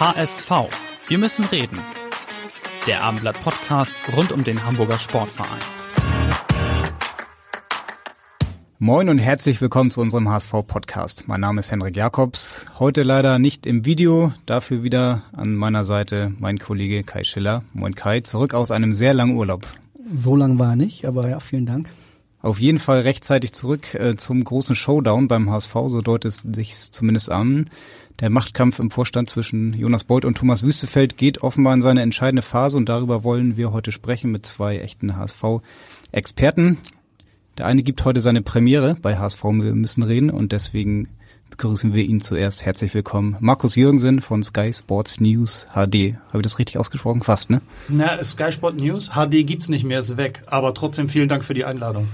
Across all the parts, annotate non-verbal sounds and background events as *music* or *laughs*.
HSV. Wir müssen reden. Der Abendblatt Podcast rund um den Hamburger Sportverein. Moin und herzlich willkommen zu unserem HSV Podcast. Mein Name ist Henrik Jakobs. Heute leider nicht im Video, dafür wieder an meiner Seite mein Kollege Kai Schiller. Moin Kai, zurück aus einem sehr langen Urlaub. So lang war er nicht, aber ja, vielen Dank. Auf jeden Fall rechtzeitig zurück äh, zum großen Showdown beim HSV, so deutet es sich zumindest an. Der Machtkampf im Vorstand zwischen Jonas Bolt und Thomas Wüstefeld geht offenbar in seine entscheidende Phase und darüber wollen wir heute sprechen mit zwei echten HSV-Experten. Der eine gibt heute seine Premiere bei HSV Wir müssen reden und deswegen begrüßen wir ihn zuerst. Herzlich willkommen. Markus Jürgensen von Sky Sports News HD. Habe ich das richtig ausgesprochen? Fast, ne? Na, Sky Sport News HD gibt's nicht mehr, ist weg. Aber trotzdem vielen Dank für die Einladung.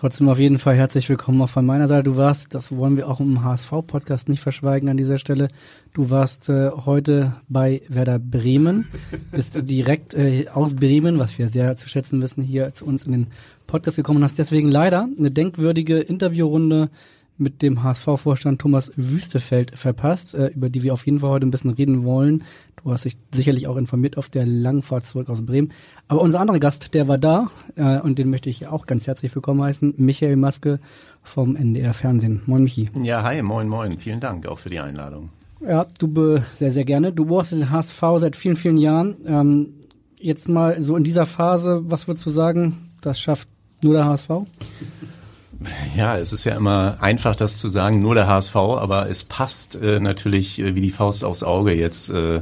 Trotzdem auf jeden Fall herzlich willkommen auch von meiner Seite. Du warst, das wollen wir auch im HSV-Podcast nicht verschweigen an dieser Stelle, du warst äh, heute bei Werder Bremen, *laughs* bist direkt äh, aus Bremen, was wir sehr zu schätzen wissen, hier zu uns in den Podcast gekommen und hast deswegen leider eine denkwürdige Interviewrunde mit dem HSV-Vorstand Thomas Wüstefeld verpasst, äh, über die wir auf jeden Fall heute ein bisschen reden wollen. Du hast dich sicherlich auch informiert auf der Langfahrt zurück aus Bremen. Aber unser anderer Gast, der war da äh, und den möchte ich auch ganz herzlich willkommen heißen. Michael Maske vom NDR Fernsehen. Moin Michi. Ja, hi, moin, moin. Vielen Dank auch für die Einladung. Ja, du sehr, sehr gerne. Du brauchst den HSV seit vielen, vielen Jahren. Ähm, jetzt mal so in dieser Phase, was würdest du sagen, das schafft nur der HSV? Ja, es ist ja immer einfach, das zu sagen, nur der HSV, aber es passt äh, natürlich äh, wie die Faust aufs Auge jetzt äh,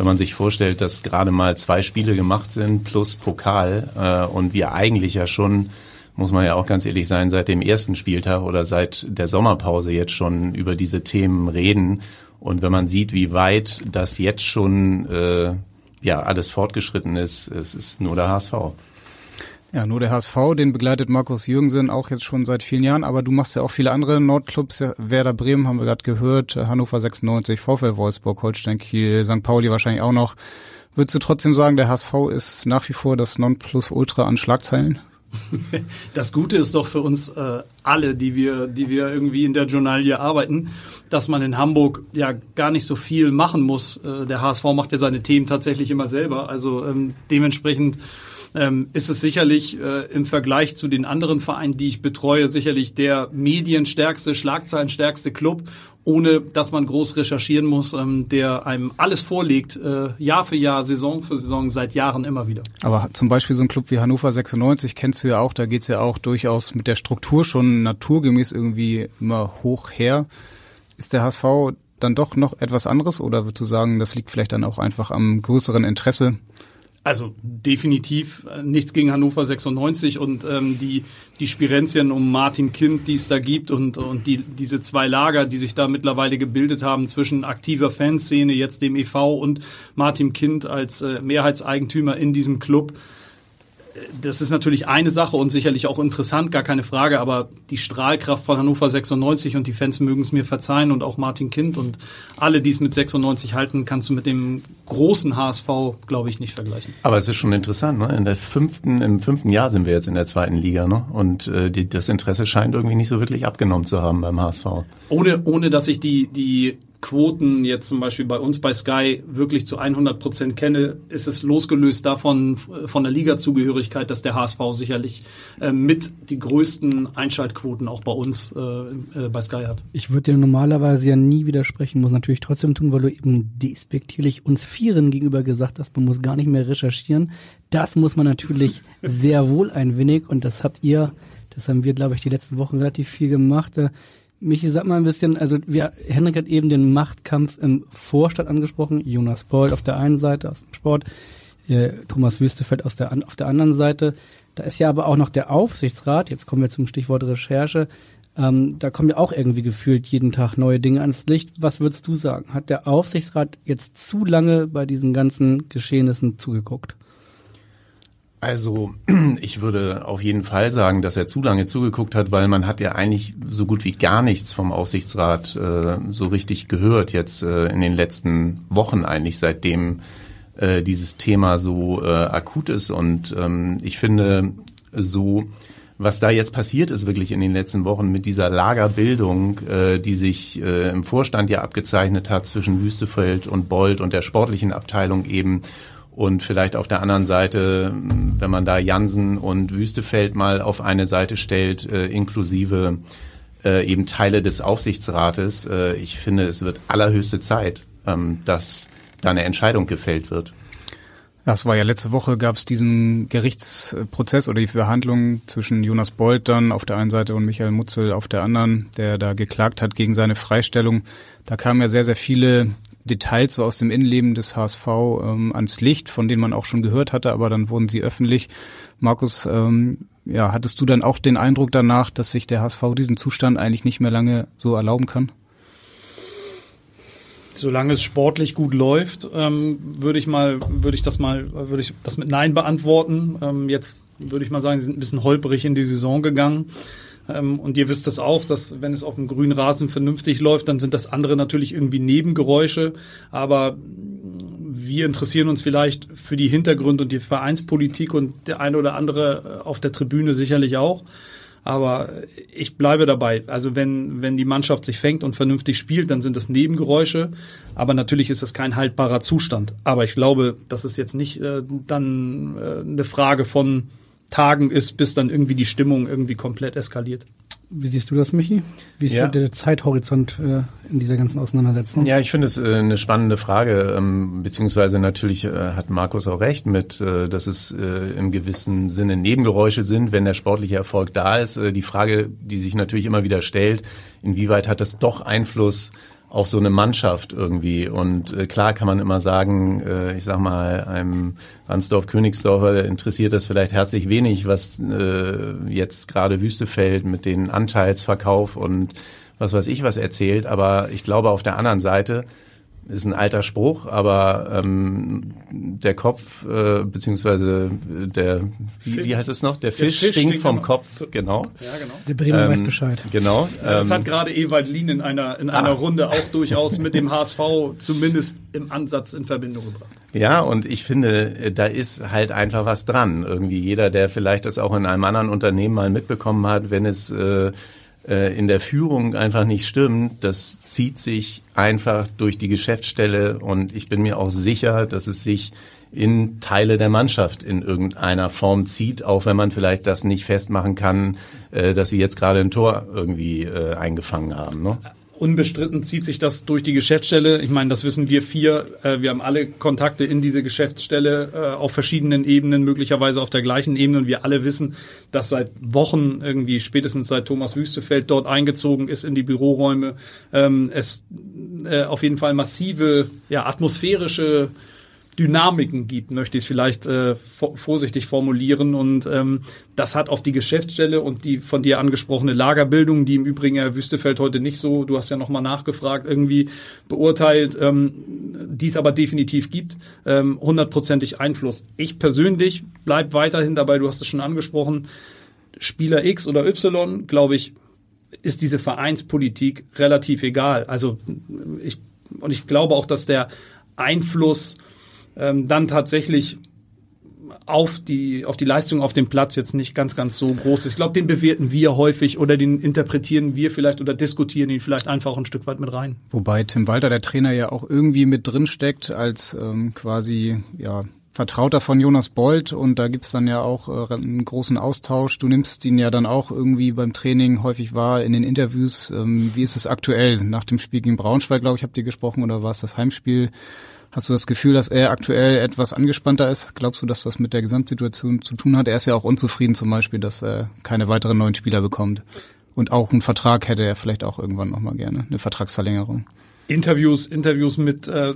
wenn man sich vorstellt, dass gerade mal zwei Spiele gemacht sind plus Pokal äh, und wir eigentlich ja schon, muss man ja auch ganz ehrlich sein, seit dem ersten Spieltag oder seit der Sommerpause jetzt schon über diese Themen reden. Und wenn man sieht, wie weit das jetzt schon äh, ja alles fortgeschritten ist, es ist nur der HSV. Ja, nur der HSV, den begleitet Markus Jürgensen auch jetzt schon seit vielen Jahren, aber du machst ja auch viele andere Nordclubs, Werder Bremen haben wir gerade gehört, Hannover 96, VfL Wolfsburg, Holstein Kiel, St. Pauli wahrscheinlich auch noch. Würdest du trotzdem sagen, der HSV ist nach wie vor das Nonplusultra an Schlagzeilen? *laughs* Das Gute ist doch für uns äh, alle, die wir, die wir irgendwie in der Journalie arbeiten, dass man in Hamburg ja gar nicht so viel machen muss. Äh, der HSV macht ja seine Themen tatsächlich immer selber. Also ähm, dementsprechend ähm, ist es sicherlich äh, im Vergleich zu den anderen Vereinen, die ich betreue, sicherlich der medienstärkste, schlagzeilenstärkste Club, ohne dass man groß recherchieren muss, ähm, der einem alles vorlegt, äh, Jahr für Jahr, Saison für Saison, seit Jahren immer wieder. Aber zum Beispiel so ein Club wie Hannover 96 kennst du ja auch, da geht's ja auch durchaus mit der Struktur schon naturgemäß irgendwie immer hoch her. Ist der HSV dann doch noch etwas anderes oder würdest du sagen, das liegt vielleicht dann auch einfach am größeren Interesse also definitiv äh, nichts gegen Hannover 96 und ähm, die die Spirenzien um Martin Kind, die es da gibt und und die diese zwei Lager, die sich da mittlerweile gebildet haben zwischen aktiver Fanszene, jetzt dem EV und Martin Kind als äh, Mehrheitseigentümer in diesem Club das ist natürlich eine Sache und sicherlich auch interessant, gar keine Frage, aber die Strahlkraft von Hannover 96 und die Fans mögen es mir verzeihen und auch Martin Kind und alle, die es mit 96 halten, kannst du mit dem großen HSV, glaube ich, nicht vergleichen. Aber es ist schon interessant, ne? In der fünften, im fünften Jahr sind wir jetzt in der zweiten Liga, ne? Und äh, die, das Interesse scheint irgendwie nicht so wirklich abgenommen zu haben beim HSV. Ohne, ohne dass ich die, die Quoten jetzt zum Beispiel bei uns bei Sky wirklich zu 100 Prozent kenne, ist es losgelöst davon von der Ligazugehörigkeit, dass der HSV sicherlich äh, mit die größten Einschaltquoten auch bei uns äh, äh, bei Sky hat. Ich würde dir normalerweise ja nie widersprechen, muss natürlich trotzdem tun, weil du eben despektierlich uns Vieren gegenüber gesagt hast, man muss gar nicht mehr recherchieren. Das muss man natürlich *laughs* sehr wohl ein wenig und das habt ihr, das haben wir, glaube ich, die letzten Wochen relativ viel gemacht. Michi, sag mal ein bisschen, also wir, Henrik hat eben den Machtkampf im Vorstand angesprochen, Jonas Boll auf der einen Seite aus dem Sport, äh, Thomas Wüstefeld aus der, auf der anderen Seite. Da ist ja aber auch noch der Aufsichtsrat, jetzt kommen wir zum Stichwort Recherche, Ähm, da kommen ja auch irgendwie gefühlt jeden Tag neue Dinge ans Licht. Was würdest du sagen? Hat der Aufsichtsrat jetzt zu lange bei diesen ganzen Geschehnissen zugeguckt? Also *clears throat* ich würde auf jeden Fall sagen, dass er zu lange zugeguckt hat, weil man hat ja eigentlich so gut wie gar nichts vom Aufsichtsrat äh, so richtig gehört jetzt äh, in den letzten Wochen eigentlich, seitdem äh, dieses Thema so äh, akut ist. Und ähm, ich finde so, was da jetzt passiert ist wirklich in den letzten Wochen mit dieser Lagerbildung, äh, die sich äh, im Vorstand ja abgezeichnet hat zwischen Wüstefeld und Bold und der sportlichen Abteilung eben und vielleicht auf der anderen Seite, wenn man da Jansen und Wüstefeld mal auf eine Seite stellt, äh, inklusive äh, eben Teile des Aufsichtsrates, äh, ich finde, es wird allerhöchste Zeit, ähm, dass da eine Entscheidung gefällt wird. Das war ja letzte Woche gab es diesen Gerichtsprozess oder die Verhandlungen zwischen Jonas Bold dann auf der einen Seite und Michael Mutzel auf der anderen, der da geklagt hat gegen seine Freistellung. Da kamen ja sehr, sehr viele Details so aus dem Innenleben des HSV ähm, ans Licht, von denen man auch schon gehört hatte, aber dann wurden sie öffentlich. Markus, ähm, ja, hattest du dann auch den Eindruck danach, dass sich der HSV diesen Zustand eigentlich nicht mehr lange so erlauben kann? Solange es sportlich gut läuft, ähm, würde ich mal, würde ich das mal, würde ich das mit Nein beantworten. Ähm, jetzt würde ich mal sagen, sie sind ein bisschen holperig in die Saison gegangen. Ähm, und ihr wisst das auch, dass wenn es auf dem grünen Rasen vernünftig läuft, dann sind das andere natürlich irgendwie Nebengeräusche. Aber wir interessieren uns vielleicht für die Hintergründe und die Vereinspolitik und der eine oder andere auf der Tribüne sicherlich auch. Aber ich bleibe dabei. Also wenn, wenn die Mannschaft sich fängt und vernünftig spielt, dann sind das Nebengeräusche. Aber natürlich ist es kein haltbarer Zustand. Aber ich glaube, das ist jetzt nicht äh, dann äh, eine Frage von Tagen ist, bis dann irgendwie die Stimmung irgendwie komplett eskaliert. Wie siehst du das, Michi? Wie ist ja. der Zeithorizont äh, in dieser ganzen Auseinandersetzung? Ja, ich finde es äh, eine spannende Frage, ähm, beziehungsweise natürlich äh, hat Markus auch recht mit, äh, dass es äh, im gewissen Sinne Nebengeräusche sind, wenn der sportliche Erfolg da ist. Äh, die Frage, die sich natürlich immer wieder stellt, inwieweit hat das doch Einfluss auf so eine Mannschaft irgendwie. Und äh, klar kann man immer sagen, äh, ich sag mal, einem Ransdorf Königsdorfer interessiert das vielleicht herzlich wenig, was äh, jetzt gerade Wüstefeld mit den Anteilsverkauf und was weiß ich was erzählt. Aber ich glaube auf der anderen Seite, ist ein alter Spruch, aber ähm, der Kopf äh, beziehungsweise der wie, wie heißt es noch? Der, der Fisch, Fisch, stinkt vom Kopf, genau. Ja, genau. Der Bremer ähm, weiß Bescheid. Genau. Ja, das ähm, hat gerade Ewald Lien in einer in einer ah. Runde auch durchaus mit dem HSV zumindest im Ansatz in Verbindung gebracht. Ja, und ich finde, da ist halt einfach was dran. Irgendwie jeder, der vielleicht das auch in einem anderen Unternehmen mal mitbekommen hat, wenn es äh, äh, in der Führung einfach nicht stimmt, das zieht sich einfach durch die Geschäftsstelle und ich bin mir auch sicher, dass es sich in Teile der Mannschaft in irgendeiner Form zieht, auch wenn man vielleicht das nicht festmachen kann, äh, dass sie jetzt gerade ein Tor irgendwie äh, eingefangen haben. Ne? Unbestritten zieht sich das durch die Geschäftsstelle. Ich meine, das wissen wir vier. Äh, wir haben alle Kontakte in diese Geschäftsstelle äh, auf verschiedenen Ebenen, möglicherweise auf der gleichen Ebene. Und wir alle wissen, dass seit Wochen irgendwie spätestens seit Thomas Wüstefeld dort eingezogen ist in die Büroräume, ähm, es äh, auf jeden Fall massive, ja, atmosphärische Dynamiken gibt, möchte ich es vielleicht äh, vorsichtig formulieren. Und ähm, das hat auf die Geschäftsstelle und die von dir angesprochene Lagerbildung, die im Übrigen Herr Wüstefeld heute nicht so, du hast ja nochmal nachgefragt, irgendwie beurteilt, ähm, die es aber definitiv gibt, ähm, hundertprozentig Einfluss. Ich persönlich bleib weiterhin dabei, du hast es schon angesprochen, Spieler X oder Y, glaube ich, ist diese Vereinspolitik relativ egal. Also ich und ich glaube auch, dass der Einfluss ähm, dann tatsächlich auf die, auf die Leistung auf dem Platz jetzt nicht ganz, ganz so groß ist. Ich glaube, den bewerten wir häufig oder den interpretieren wir vielleicht oder diskutieren ihn vielleicht einfach ein Stück weit mit rein. Wobei Tim Walter, der Trainer, ja auch irgendwie mit drin steckt als ähm, quasi, ja, Vertrauter von Jonas Bold und da gibt's dann ja auch äh, einen großen Austausch. Du nimmst ihn ja dann auch irgendwie beim Training häufig wahr in den Interviews. Ähm, wie ist es aktuell? Nach dem Spiel gegen Braunschweig, glaube ich, habt ihr gesprochen oder war es das Heimspiel? Hast du das Gefühl, dass er aktuell etwas angespannter ist? Glaubst du, dass das mit der Gesamtsituation zu tun hat? Er ist ja auch unzufrieden zum Beispiel, dass er keine weiteren neuen Spieler bekommt. Und auch einen Vertrag hätte er vielleicht auch irgendwann nochmal gerne, eine Vertragsverlängerung. Interviews, Interviews mit äh,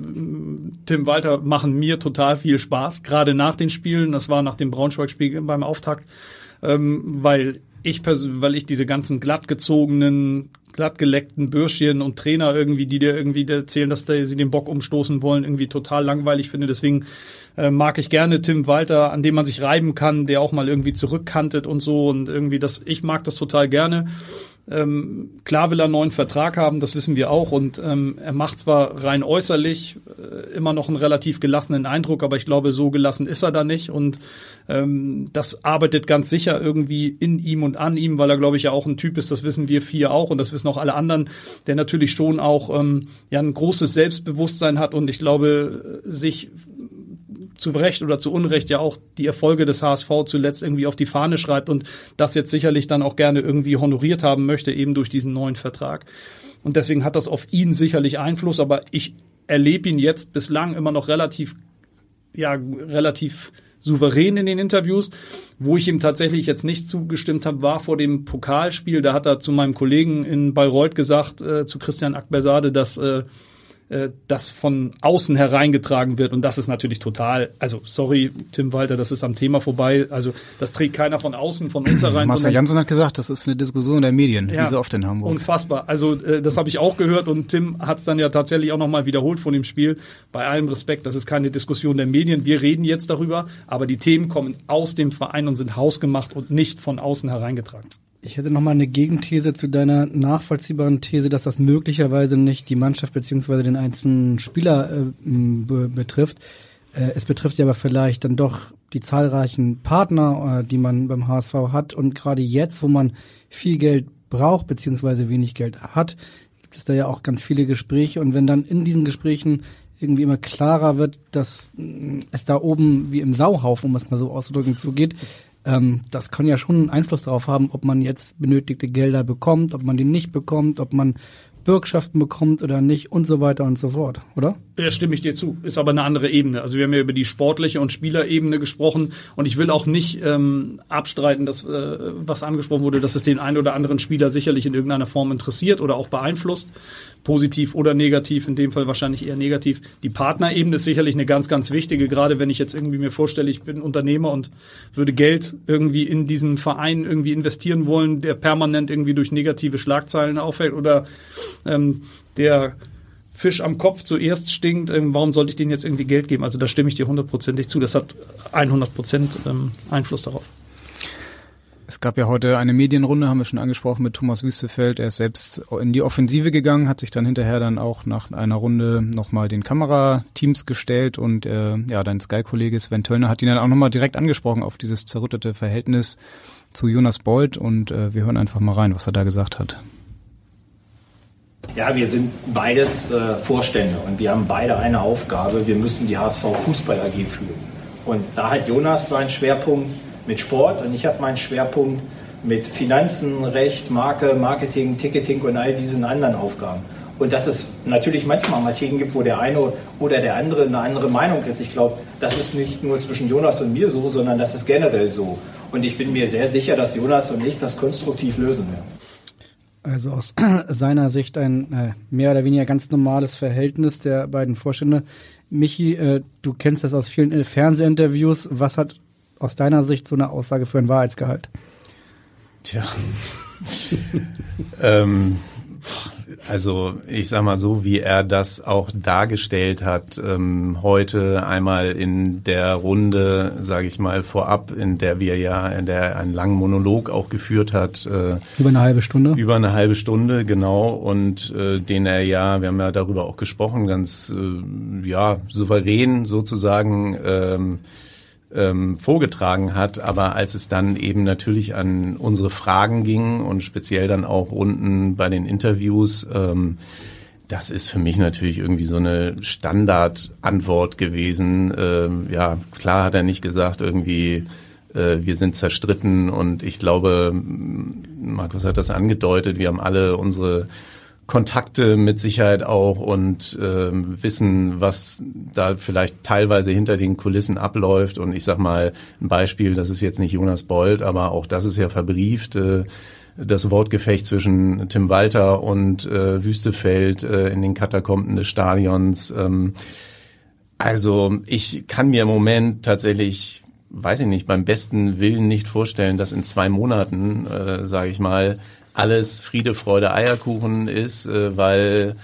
Tim Walter machen mir total viel Spaß, gerade nach den Spielen. Das war nach dem Braunschweig-Spiel beim Auftakt, ähm, weil ich persönlich, weil ich diese ganzen glattgezogenen, glattgeleckten Bürschchen und Trainer irgendwie, die dir irgendwie erzählen, dass sie den Bock umstoßen wollen, irgendwie total langweilig finde. Deswegen äh, mag ich gerne Tim Walter, an dem man sich reiben kann, der auch mal irgendwie zurückkantet und so und irgendwie das, ich mag das total gerne. Ähm, klar will er einen neuen Vertrag haben, das wissen wir auch. Und ähm, er macht zwar rein äußerlich äh, immer noch einen relativ gelassenen Eindruck, aber ich glaube, so gelassen ist er da nicht. Und ähm, das arbeitet ganz sicher irgendwie in ihm und an ihm, weil er, glaube ich, ja auch ein Typ ist, das wissen wir vier auch und das wissen auch alle anderen, der natürlich schon auch ähm, ja ein großes Selbstbewusstsein hat und ich glaube, sich zu Recht oder zu Unrecht ja auch die Erfolge des HSV zuletzt irgendwie auf die Fahne schreibt und das jetzt sicherlich dann auch gerne irgendwie honoriert haben möchte, eben durch diesen neuen Vertrag. Und deswegen hat das auf ihn sicherlich Einfluss, aber ich erlebe ihn jetzt bislang immer noch relativ, ja, relativ souverän in den Interviews. Wo ich ihm tatsächlich jetzt nicht zugestimmt habe, war vor dem Pokalspiel. Da hat er zu meinem Kollegen in Bayreuth gesagt, äh, zu Christian Akbersade, dass äh, äh, das von außen hereingetragen wird. Und das ist natürlich total, also sorry, Tim Walter, das ist am Thema vorbei. Also das trägt keiner von außen, von uns herein. Marcel Jansson hat gesagt, das ist eine Diskussion der Medien, ja, wie so oft in Hamburg. Unfassbar. Also äh, das habe ich auch gehört und Tim hat es dann ja tatsächlich auch nochmal wiederholt von dem Spiel. Bei allem Respekt, das ist keine Diskussion der Medien. Wir reden jetzt darüber, aber die Themen kommen aus dem Verein und sind hausgemacht und nicht von außen hereingetragen. Ich hätte noch mal eine Gegenthese zu deiner nachvollziehbaren These, dass das möglicherweise nicht die Mannschaft beziehungsweise den einzelnen Spieler äh, be betrifft. Äh, es betrifft ja aber vielleicht dann doch die zahlreichen Partner, äh, die man beim HSV hat. Und gerade jetzt, wo man viel Geld braucht beziehungsweise wenig Geld hat, gibt es da ja auch ganz viele Gespräche. Und wenn dann in diesen Gesprächen irgendwie immer klarer wird, dass es da oben wie im Sauhaufen, um es mal so auszudrücken, zugeht, ähm, das kann ja schon einen Einfluss darauf haben, ob man jetzt benötigte Gelder bekommt, ob man die nicht bekommt, ob man Bürgschaften bekommt oder nicht und so weiter und so fort, oder? Ja, stimme ich dir zu. Ist aber eine andere Ebene. Also wir haben ja über die sportliche und Spielerebene gesprochen und ich will auch nicht ähm, abstreiten, dass äh, was angesprochen wurde, dass es den einen oder anderen Spieler sicherlich in irgendeiner Form interessiert oder auch beeinflusst positiv oder negativ, in dem Fall wahrscheinlich eher negativ. Die Partnerebene ist sicherlich eine ganz, ganz wichtige, gerade wenn ich jetzt irgendwie mir vorstelle, ich bin Unternehmer und würde Geld irgendwie in diesen Verein irgendwie investieren wollen, der permanent irgendwie durch negative Schlagzeilen auffällt oder ähm, der Fisch am Kopf zuerst stinkt, ähm, warum sollte ich denen jetzt irgendwie Geld geben? Also da stimme ich dir hundertprozentig zu. Das hat 100 Prozent ähm, Einfluss darauf. Es gab ja heute eine Medienrunde, haben wir schon angesprochen, mit Thomas Wüstefeld. Er ist selbst in die Offensive gegangen, hat sich dann hinterher dann auch nach einer Runde nochmal den Kamerateams gestellt und äh, ja, dein Sky-Kollege Sven Töllner hat ihn dann auch nochmal direkt angesprochen auf dieses zerrüttete Verhältnis zu Jonas Bold und äh, wir hören einfach mal rein, was er da gesagt hat. Ja, wir sind beides äh, Vorstände und wir haben beide eine Aufgabe. Wir müssen die HSV Fußball AG führen. Und da hat Jonas seinen Schwerpunkt mit Sport und ich habe meinen Schwerpunkt mit Finanzen, Recht, Marke, Marketing, Ticketing und all diesen anderen Aufgaben. Und dass es natürlich manchmal mal Themen gibt, wo der eine oder der andere eine andere Meinung ist. Ich glaube, das ist nicht nur zwischen Jonas und mir so, sondern das ist generell so. Und ich bin mir sehr sicher, dass Jonas und ich das konstruktiv lösen werden. Also aus *clears throat* seiner Sicht ein äh, mehr oder weniger ganz normales Verhältnis der beiden Vorstände. Michi, äh, du kennst das aus vielen äh, Fernsehinterviews. Was hat aus deiner Sicht so eine Aussage für ein Wahrheitsgehalt? Tja. *laughs* ähm, also ich sag mal so, wie er das auch dargestellt hat, ähm, heute einmal in der Runde, sage ich mal, vorab, in der wir ja, in der einen langen Monolog auch geführt hat. Äh, über eine halbe Stunde? Über eine halbe Stunde, genau. Und äh, den er ja, wir haben ja darüber auch gesprochen, ganz äh, ja souverän sozusagen ähm, ähm, vorgetragen hat. Aber als es dann eben natürlich an unsere Fragen ging und speziell dann auch unten bei den Interviews, ähm, das ist für mich natürlich irgendwie so eine Standardantwort gewesen. Ähm, ja, klar hat er nicht gesagt irgendwie, äh, wir sind zerstritten und ich glaube, Markus hat das angedeutet, wir haben alle unsere Kontakte mit Sicherheit auch und ähm, wissen, was da vielleicht teilweise hinter den Kulissen abläuft. Und ich sag mal ein Beispiel, das ist jetzt nicht Jonas Bold, aber auch das ist ja verbrieft. Äh, das Wortgefecht zwischen Tim Walter und äh, Wüstefeld äh, in den Katakomben des Stadions. Ähm, also ich kann mir im Moment tatsächlich weiß ich nicht, beim besten Willen nicht vorstellen, dass in zwei Monaten, äh, sage ich mal, alles Friede, Freude, Eierkuchen ist, äh, weil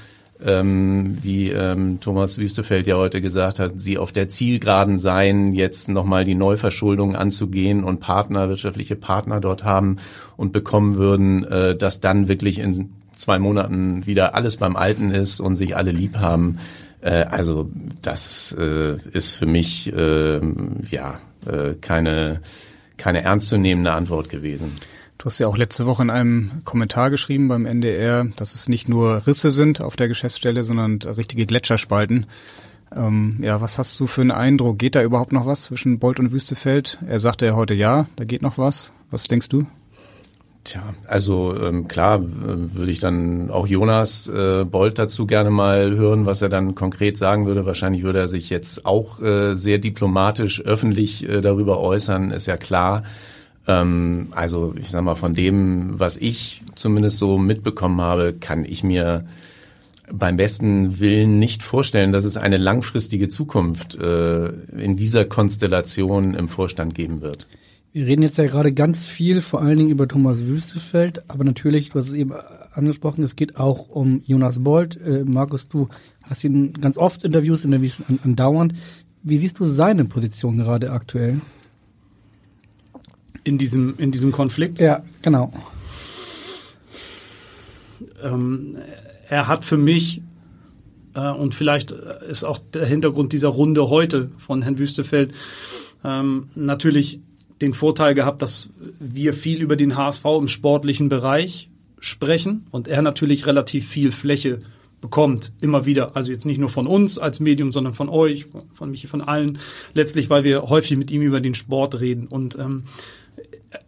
ähm, wie ähm, Thomas Wüstefeld ja heute gesagt hat, sie auf der Zielgeraden seien, jetzt nochmal die Neuverschuldung anzugehen und Partner, wirtschaftliche Partner dort haben und bekommen würden, äh, dass dann wirklich in zwei Monaten wieder alles beim Alten ist und sich alle lieb haben. Äh, also das äh, ist für mich äh, ja äh, keine keine ernstzunehmende Antwort gewesen. Du hast ja auch letzte Woche in einem Kommentar geschrieben beim NDR, dass es nicht nur Risse sind auf der Geschäftsstelle, sondern richtige Gletscherspalten. Ähm, ja, was hast du für einen Eindruck? Geht da überhaupt noch was zwischen Bolt und Wüstefeld? Er sagte ja heute ja, da geht noch was. Was denkst du? Tja, also ähm, klar würde ich dann auch Jonas äh, Bolt dazu gerne mal hören, was er dann konkret sagen würde. Wahrscheinlich würde er sich jetzt auch äh, sehr diplomatisch öffentlich äh, darüber äußern, ist ja klar. Ähm, also ich sag mal, von dem, was ich zumindest so mitbekommen habe, kann ich mir beim besten Willen nicht vorstellen, dass es eine langfristige Zukunft äh, in dieser Konstellation im Vorstand geben wird. Wir reden jetzt ja gerade ganz viel, vor allen Dingen über Thomas Wüstefeld, aber natürlich, du hast es eben angesprochen, es geht auch um Jonas Bolt. Äh, Markus, du hast ihn ganz oft Interviews, Interviews andauernd. Wie siehst du seine Position gerade aktuell? In diesem, in diesem Konflikt. Ja, genau. Ähm, er hat für mich, äh, und vielleicht ist auch der Hintergrund dieser Runde heute von Herrn Wüstefeld, ähm, natürlich den Vorteil gehabt, dass wir viel über den HSV im sportlichen Bereich sprechen und er natürlich relativ viel Fläche bekommt, immer wieder. Also jetzt nicht nur von uns als Medium, sondern von euch, von mich, von allen. Letztlich, weil wir häufig mit ihm über den Sport reden. Und ähm,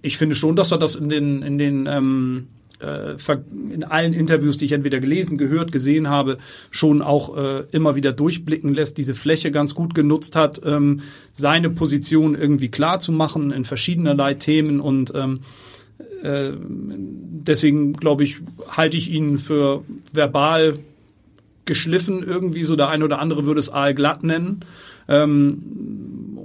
ich finde schon, dass er das in den, in den ähm, äh, in allen Interviews, die ich entweder gelesen, gehört, gesehen habe, schon auch äh, immer wieder durchblicken lässt, diese Fläche ganz gut genutzt hat, ähm, seine Position irgendwie klar zu machen in verschiedenerlei Themen und ähm, äh, deswegen glaube ich, halte ich ihn für verbal geschliffen irgendwie, so der eine oder andere würde es aalglatt nennen. Ähm,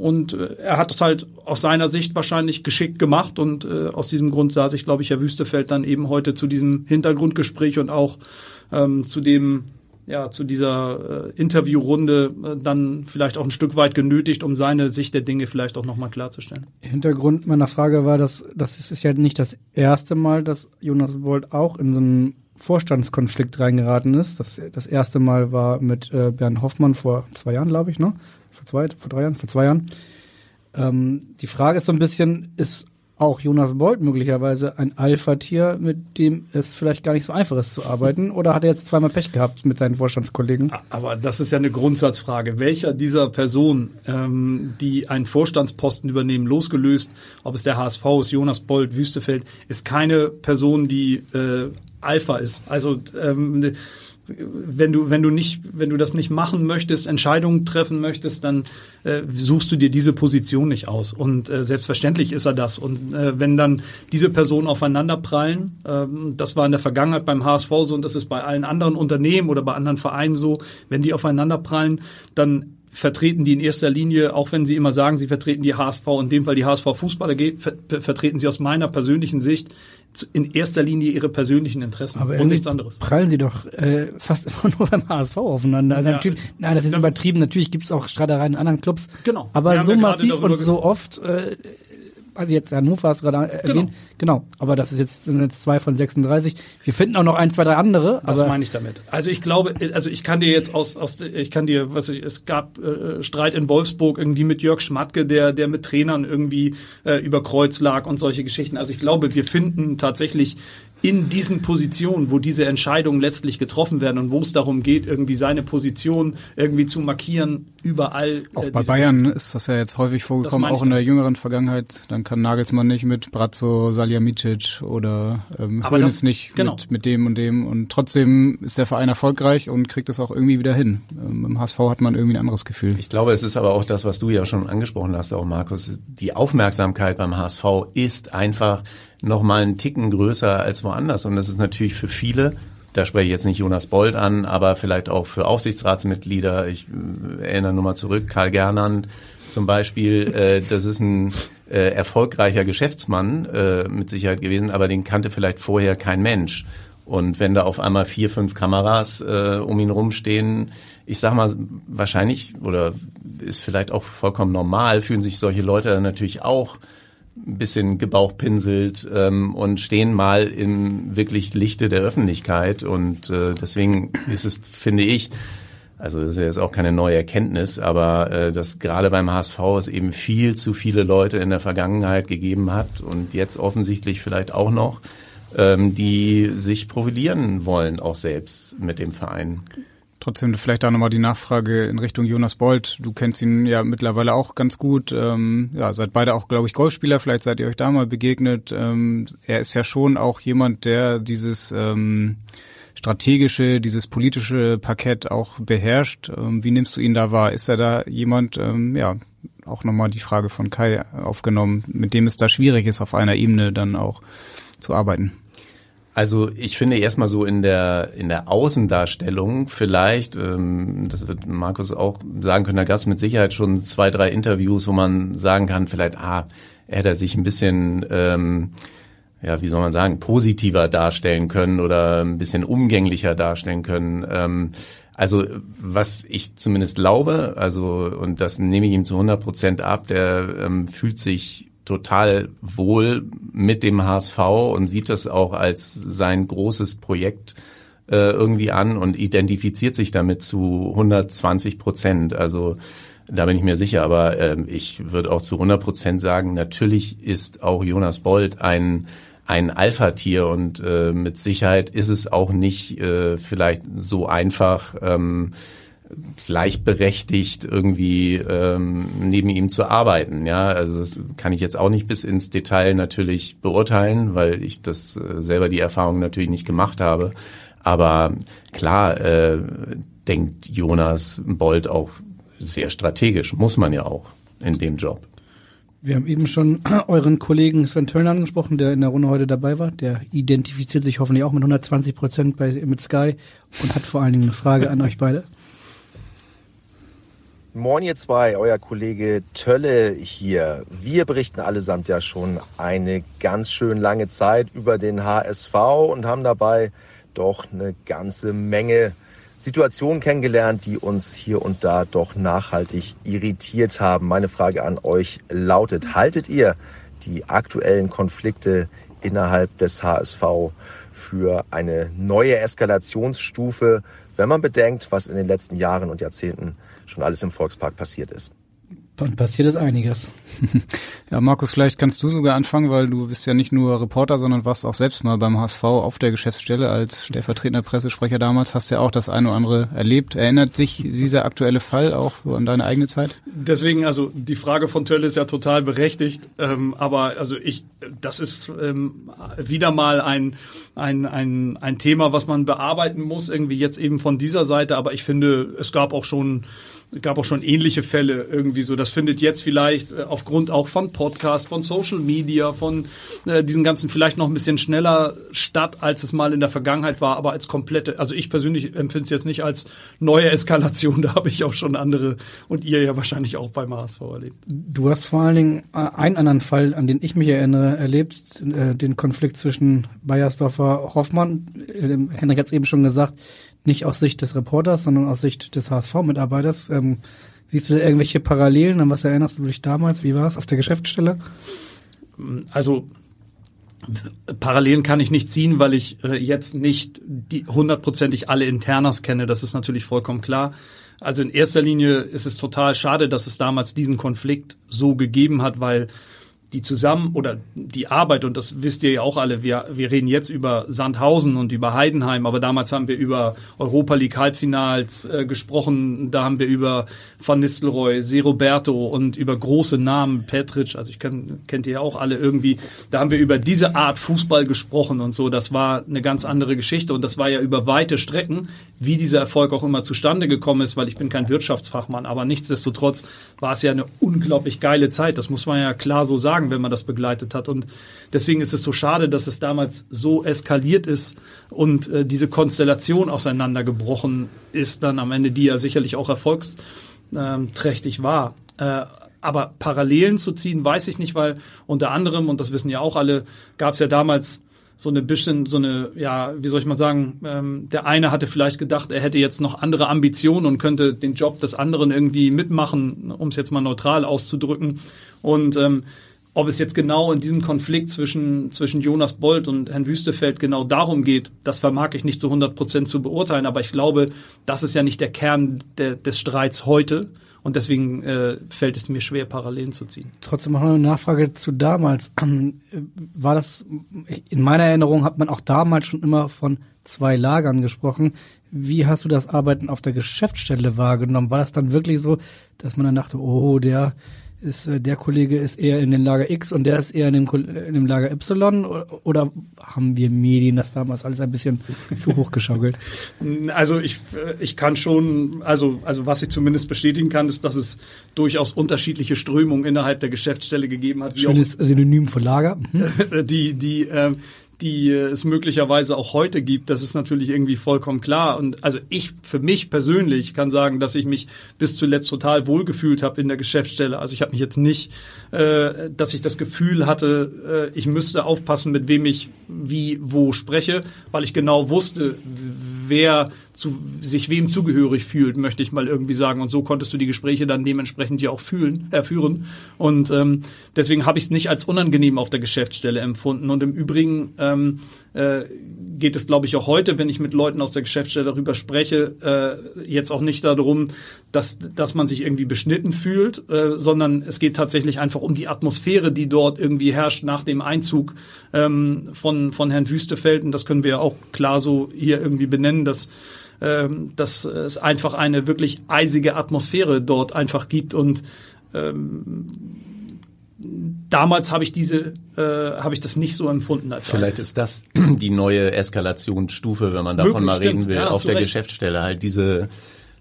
und äh, er hat es halt aus seiner Sicht wahrscheinlich geschickt gemacht und äh, aus diesem Grund sah sich, glaube ich, Herr Wüstefeld dann eben heute zu diesem Hintergrundgespräch und auch ähm, zu dem ja, zu dieser äh, Interviewrunde äh, dann vielleicht auch ein Stück weit genötigt, um seine Sicht der Dinge vielleicht auch nochmal klarzustellen. Hintergrund meiner Frage war, dass das ist ja nicht das erste Mal, dass Jonas Bolt auch in so einen Vorstandskonflikt reingeraten ist. Das, das erste Mal war mit äh, Bernd Hoffmann vor zwei Jahren, glaube ich, ne? Vor zwei, vor drei Jahren, vor zwei Jahren. Ähm, die Frage ist so ein bisschen, ist auch Jonas Bolt möglicherweise ein Alpha-Tier, mit dem es vielleicht gar nicht so einfach ist zu arbeiten? Oder hat er jetzt zweimal Pech gehabt mit seinen Vorstandskollegen? Aber das ist ja eine Grundsatzfrage. Welcher dieser Personen, ähm, die einen Vorstandsposten übernehmen, losgelöst, ob es der HSV ist, Jonas Bolt, Wüstefeld, ist keine Person, die äh, Alpha ist. Also ähm, wenn du wenn du nicht wenn du das nicht machen möchtest Entscheidungen treffen möchtest dann äh, suchst du dir diese Position nicht aus. Und äh, selbstverständlich ist er das. Und äh, wenn dann diese Personen aufeinander prallen äh, das war in der Vergangenheit beim HSV so und das ist bei allen anderen Unternehmen oder bei anderen Vereinen so wenn die aufeinander prallen dann vertreten die in erster Linie, auch wenn sie immer sagen, sie vertreten die HSV, in dem Fall die HSV Fußballer, vertreten sie aus meiner persönlichen Sicht in erster Linie ihre persönlichen Interessen Aber und nichts anderes. Prallen sie doch äh, fast *laughs* immer nur beim HSV aufeinander. Also ja, natürlich, nein, das ist das übertrieben. Natürlich gibt es auch Streitereien in anderen Clubs. Genau. Aber so massiv und so oft äh, also jetzt Hannover hast du gerade genau. erwähnt. Genau. Aber das ist jetzt, sind jetzt zwei von 36. Wir finden auch noch ein, zwei, drei andere. Das meine ich damit. Also ich glaube, also ich kann dir jetzt aus, aus ich kann dir, was ich, es gab äh, Streit in Wolfsburg irgendwie mit Jörg Schmatke, der, der mit Trainern irgendwie äh, über Kreuz lag und solche Geschichten. Also ich glaube, wir finden tatsächlich in diesen Positionen, wo diese Entscheidungen letztlich getroffen werden und wo es darum geht, irgendwie seine Position irgendwie zu markieren, überall. Auch äh, bei Bayern ist das ja jetzt häufig vorgekommen, auch in der jüngeren Vergangenheit. Dann kann Nagelsmann nicht mit Brazzo Salihamidzic oder ähm, Aber Hönes nicht genau. mit, mit dem und dem. Und trotzdem ist der Verein erfolgreich und kriegt es auch irgendwie wieder hin. Ähm, Im HSV hat man irgendwie ein anderes Gefühl. Ich glaube, es ist aber auch das, was du ja schon angesprochen hast, auch Markus. Die Aufmerksamkeit beim HSV ist einfach noch mal einen Ticken größer als woanders. Und das ist natürlich für viele, da spreche ich jetzt nicht Jonas Bold an, aber vielleicht auch für Aufsichtsratsmitglieder. Ich äh, erinnere nur mal zurück, Karl Gernand zum Beispiel, äh, das ist ein äh, erfolgreicher Geschäftsmann äh, mit Sicherheit gewesen, aber den kannte vielleicht vorher kein Mensch. Und wenn da auf einmal vier, fünf Kameras äh, um ihn rumstehen, ich sag mal, wahrscheinlich oder ist vielleicht auch vollkommen normal, fühlen sich solche Leute natürlich auch ein bisschen gebauchpinselt ähm, und stehen mal im wirklich Lichte der Öffentlichkeit. Und äh, deswegen ist es, finde ich, also das ist jetzt auch keine neue Erkenntnis, aber äh, dass gerade beim HSV es eben viel zu viele Leute in der Vergangenheit gegeben hat und jetzt offensichtlich vielleicht auch noch, ähm, die sich profilieren wollen, auch selbst mit dem Verein. Trotzdem vielleicht da nochmal die Nachfrage in Richtung Jonas Bolt. Du kennst ihn ja mittlerweile auch ganz gut. Ähm, ja, seid beide auch, glaube ich, Golfspieler. Vielleicht seid ihr euch da mal begegnet. Ähm, er ist ja schon auch jemand, der dieses ähm, strategische, dieses politische Parkett auch beherrscht. Ähm, wie nimmst du ihn da wahr? Ist er da jemand, ähm, ja, auch nochmal die Frage von Kai aufgenommen, mit dem es da schwierig ist, auf einer Ebene dann auch zu arbeiten? Also ich finde erstmal so in der in der Außendarstellung vielleicht, ähm, das wird Markus auch sagen können, da gab es mit Sicherheit schon zwei, drei Interviews, wo man sagen kann, vielleicht, ah, er hätte sich ein bisschen, ähm, ja, wie soll man sagen, positiver darstellen können oder ein bisschen umgänglicher darstellen können. Ähm, also was ich zumindest glaube, also und das nehme ich ihm zu 100 Prozent ab, der ähm, fühlt sich total wohl mit dem HSV und sieht das auch als sein großes Projekt äh, irgendwie an und identifiziert sich damit zu 120 Prozent. Also da bin ich mir sicher, aber äh, ich würde auch zu 100 Prozent sagen, natürlich ist auch Jonas Bold ein ein Alpha-Tier und äh, mit Sicherheit ist es auch nicht äh, vielleicht so einfach, ähm, gleichberechtigt irgendwie ähm, neben ihm zu arbeiten. Ja, also das kann ich jetzt auch nicht bis ins Detail natürlich beurteilen, weil ich das äh, selber die Erfahrung natürlich nicht gemacht habe. Aber klar äh, denkt Jonas Bold auch sehr strategisch, muss man ja auch in dem Job. Wir haben eben schon *clears throat* euren Kollegen Sven Töllner angesprochen, der in der Runde heute dabei war. Der identifiziert sich hoffentlich auch mit 120 Prozent bei, mit Sky und hat vor allen Dingen eine Frage an euch beide. Moin ihr zwei, euer Kollege Tölle hier. Wir berichten allesamt ja schon eine ganz schön lange Zeit über den HSV und haben dabei doch eine ganze Menge Situationen kennengelernt, die uns hier und da doch nachhaltig irritiert haben. Meine Frage an euch lautet, haltet ihr die aktuellen Konflikte innerhalb des HSV für eine neue Eskalationsstufe, wenn man bedenkt, was in den letzten Jahren und Jahrzehnten schon alles im Volkspark passiert ist. Dann passiert ist einiges. *laughs* Ja, Markus, vielleicht kannst du sogar anfangen, weil du bist ja nicht nur Reporter, sondern warst auch selbst mal beim HSV auf der Geschäftsstelle als stellvertretender Pressesprecher damals. Hast ja auch das eine oder andere erlebt. Erinnert sich dieser aktuelle Fall auch so an deine eigene Zeit? Deswegen, also die Frage von Töll ist ja total berechtigt. Ähm, aber also ich, das ist ähm, wieder mal ein, ein, ein, ein Thema, was man bearbeiten muss, irgendwie jetzt eben von dieser Seite. Aber ich finde, es gab auch schon gab auch schon ähnliche Fälle irgendwie so. Das findet jetzt vielleicht äh, aufgrund auch von Podcast, von Social Media, von äh, diesen ganzen vielleicht noch ein bisschen schneller statt, als es mal in der Vergangenheit war, aber als komplette, also ich persönlich empfinde es jetzt nicht als neue Eskalation, *laughs* da habe ich auch schon andere und ihr ja wahrscheinlich auch beim HSV erlebt. Du hast vor allen Dingen äh, einen anderen Fall, an den ich mich erinnere, erlebt, den Konflikt zwischen Bayersdorfer Hoffmann, Henrik hat es eben schon gesagt, nicht aus Sicht des Reporters, sondern aus Sicht des HSV-Mitarbeiters. Ähm, siehst du da irgendwelche Parallelen? An was erinnerst du dich damals? Wie war es auf der Geschäftsstelle? Also Parallelen kann ich nicht ziehen, weil ich äh, jetzt nicht die hundertprozentig alle Internas kenne. Das ist natürlich vollkommen klar. Also in erster Linie ist es total schade, dass es damals diesen Konflikt so gegeben hat, weil die zusammen oder die Arbeit, und das wisst ihr ja auch alle, wir, wir reden jetzt über Sandhausen und über Heidenheim, aber damals haben wir über Europa League Halbfinals äh, gesprochen, da haben wir über Van Nistelrooy, Se Roberto und über große Namen, Petric, also ich kenn, kennt ihr ja auch alle irgendwie, da haben wir über diese Art Fußball gesprochen und so, das war eine ganz andere Geschichte und das war ja über weite Strecken, wie dieser Erfolg auch immer zustande gekommen ist, weil ich bin kein Wirtschaftsfachmann, aber nichtsdestotrotz war es ja eine unglaublich geile Zeit, das muss man ja klar so sagen sagen, wenn man das begleitet hat. Und deswegen ist es so schade, dass es damals so eskaliert ist und äh, diese Konstellation auseinandergebrochen ist, dann am Ende, die ja sicherlich auch erfolgsträchtig war. Äh, aber Parallelen zu ziehen, weiß ich nicht, weil unter anderem, und das wissen ja auch alle, gab es ja damals so eine bisschen, so eine, ja, wie soll ich mal sagen, ähm, der eine hatte vielleicht gedacht, er hätte jetzt noch andere Ambitionen und könnte den Job des anderen irgendwie mitmachen, um es jetzt mal neutral auszudrücken. Und ähm, ob es jetzt genau in diesem Konflikt zwischen, zwischen Jonas Bold und Herrn Wüstefeld genau darum geht, das vermag ich nicht zu 100 Prozent zu beurteilen. Aber ich glaube, das ist ja nicht der Kern de, des Streits heute. Und deswegen äh, fällt es mir schwer, Parallelen zu ziehen. Trotzdem noch eine Nachfrage zu damals. Ähm, war das, in meiner Erinnerung hat man auch damals schon immer von zwei Lagern gesprochen. Wie hast du das Arbeiten auf der Geschäftsstelle wahrgenommen? War das dann wirklich so, dass man dann dachte, oh, der ist äh, der Kollege ist eher in den Lager X und der ist eher in dem, in dem Lager Y oder haben wir Medien das damals alles ein bisschen *laughs* zu hoch geschaukelt? Also ich, äh, ich kann schon, also, also was ich zumindest bestätigen kann, ist, dass es durchaus unterschiedliche Strömungen innerhalb der Geschäftsstelle gegeben hat. Schönes Synonym für Lager. *laughs* die, die, ähm, die es möglicherweise auch heute gibt, das ist natürlich irgendwie vollkommen klar. Und also ich für mich persönlich kann sagen, dass ich mich bis zuletzt total wohlgefühlt habe in der Geschäftsstelle. Also ich habe mich jetzt nicht, äh, dass ich das Gefühl hatte, äh, ich müsste aufpassen, mit wem ich wie wo spreche, weil ich genau wusste, wer zu, sich wem zugehörig fühlt, möchte ich mal irgendwie sagen. Und so konntest du die Gespräche dann dementsprechend ja auch fühlen, äh, führen. Und ähm, deswegen habe ich es nicht als unangenehm auf der Geschäftsstelle empfunden. Und im Übrigen ähm, äh, geht es, glaube ich, auch heute, wenn ich mit Leuten aus der Geschäftsstelle darüber spreche, äh, jetzt auch nicht darum, dass, dass man sich irgendwie beschnitten fühlt, äh, sondern es geht tatsächlich einfach um die Atmosphäre, die dort irgendwie herrscht nach dem Einzug ähm, von, von Herrn Wüstefeld. Und das können wir ja auch klar so hier irgendwie benennen, dass ähm, dass es einfach eine wirklich eisige Atmosphäre dort einfach gibt. Und ähm, damals habe ich diese, äh, habe ich das nicht so empfunden als Vielleicht ist das *clears throat* die neue Eskalationsstufe, wenn man davon Möglich, mal reden will, ja, auf der recht. Geschäftsstelle. Halt diese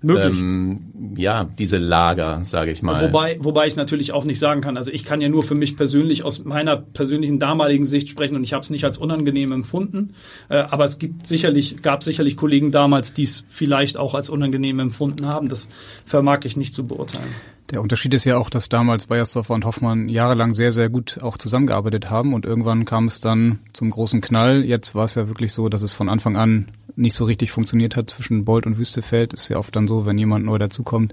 Möglich. Ähm, ja, diese Lager, sage ich mal. Wobei, wobei ich natürlich auch nicht sagen kann, also ich kann ja nur für mich persönlich aus meiner persönlichen damaligen Sicht sprechen und ich habe es nicht als unangenehm empfunden. Äh, aber es gibt sicherlich, gab sicherlich Kollegen damals, die es vielleicht auch als unangenehm empfunden haben. Das vermag ich nicht zu beurteilen. Der Unterschied ist ja auch, dass damals Bayersdorfer und Hoffmann jahrelang sehr, sehr gut auch zusammengearbeitet haben und irgendwann kam es dann zum großen Knall. Jetzt war es ja wirklich so, dass es von Anfang an nicht so richtig funktioniert hat zwischen Bolt und Wüstefeld. Ist ja oft dann so, wenn jemand neu dazukommt,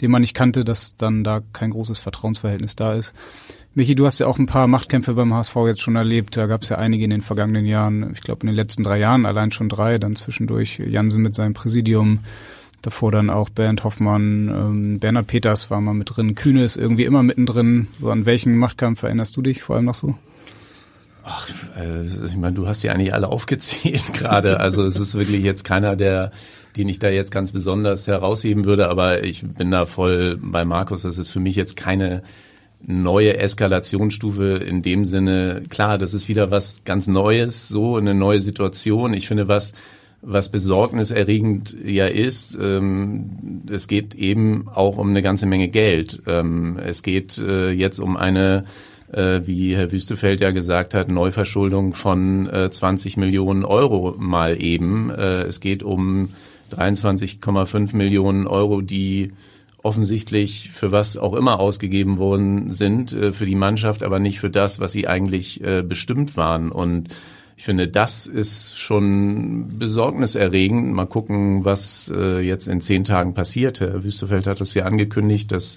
den man nicht kannte, dass dann da kein großes Vertrauensverhältnis da ist. Michi, du hast ja auch ein paar Machtkämpfe beim HSV jetzt schon erlebt. Da gab es ja einige in den vergangenen Jahren. Ich glaube, in den letzten drei Jahren allein schon drei. Dann zwischendurch Jansen mit seinem Präsidium. Davor dann auch Bernd Hoffmann, ähm, Bernhard Peters war mal mit drin. Kühne ist irgendwie immer mittendrin. So an welchen Machtkampf erinnerst du dich vor allem noch so? Ach, äh, ich meine, du hast ja eigentlich alle aufgezählt *laughs* gerade. Also es ist wirklich jetzt keiner, der, den ich da jetzt ganz besonders herausheben würde. Aber ich bin da voll bei Markus. Das ist für mich jetzt keine neue Eskalationsstufe in dem Sinne. Klar, das ist wieder was ganz Neues, so eine neue Situation. Ich finde, was was besorgniserregend ja ist, ähm, es geht eben auch um eine ganze Menge Geld. Ähm, es geht äh, jetzt um eine, äh, wie Herr Wüstefeld ja gesagt hat, Neuverschuldung von äh, 20 Millionen Euro mal eben. Äh, es geht um 23,5 Millionen Euro, die offensichtlich für was auch immer ausgegeben worden sind, äh, für die Mannschaft, aber nicht für das, was sie eigentlich äh, bestimmt waren. Und ich finde, das ist schon besorgniserregend. Mal gucken, was äh, jetzt in zehn Tagen passiert. Herr Wüstefeld hat es ja angekündigt, dass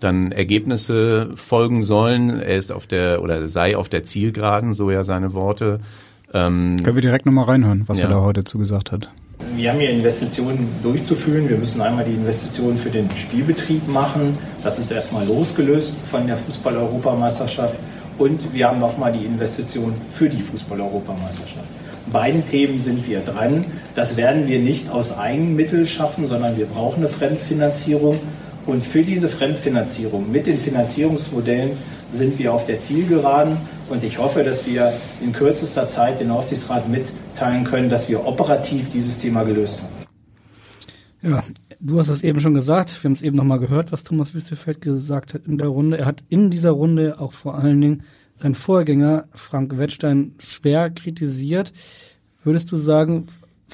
dann Ergebnisse folgen sollen. Er ist auf der oder sei auf der Zielgeraden, so ja seine Worte. Ähm, Können wir direkt nochmal reinhören, was ja. er da heute zugesagt hat? Wir haben hier Investitionen durchzuführen. Wir müssen einmal die Investitionen für den Spielbetrieb machen. Das ist erstmal losgelöst von der Fußball-Europameisterschaft und wir haben nochmal die Investition für die Fußball-Europameisterschaft. Beiden Themen sind wir dran. Das werden wir nicht aus Eigenmitteln schaffen, sondern wir brauchen eine Fremdfinanzierung. Und für diese Fremdfinanzierung mit den Finanzierungsmodellen sind wir auf der Zielgeraden. Und ich hoffe, dass wir in kürzester Zeit den Aufsichtsrat mitteilen können, dass wir operativ dieses Thema gelöst haben. Ja, du hast es eben schon gesagt. Wir haben es eben nochmal gehört, was Thomas Wüstefeld gesagt hat in der Runde. Er hat in dieser Runde auch vor allen Dingen seinen Vorgänger Frank Wettstein schwer kritisiert. Würdest du sagen,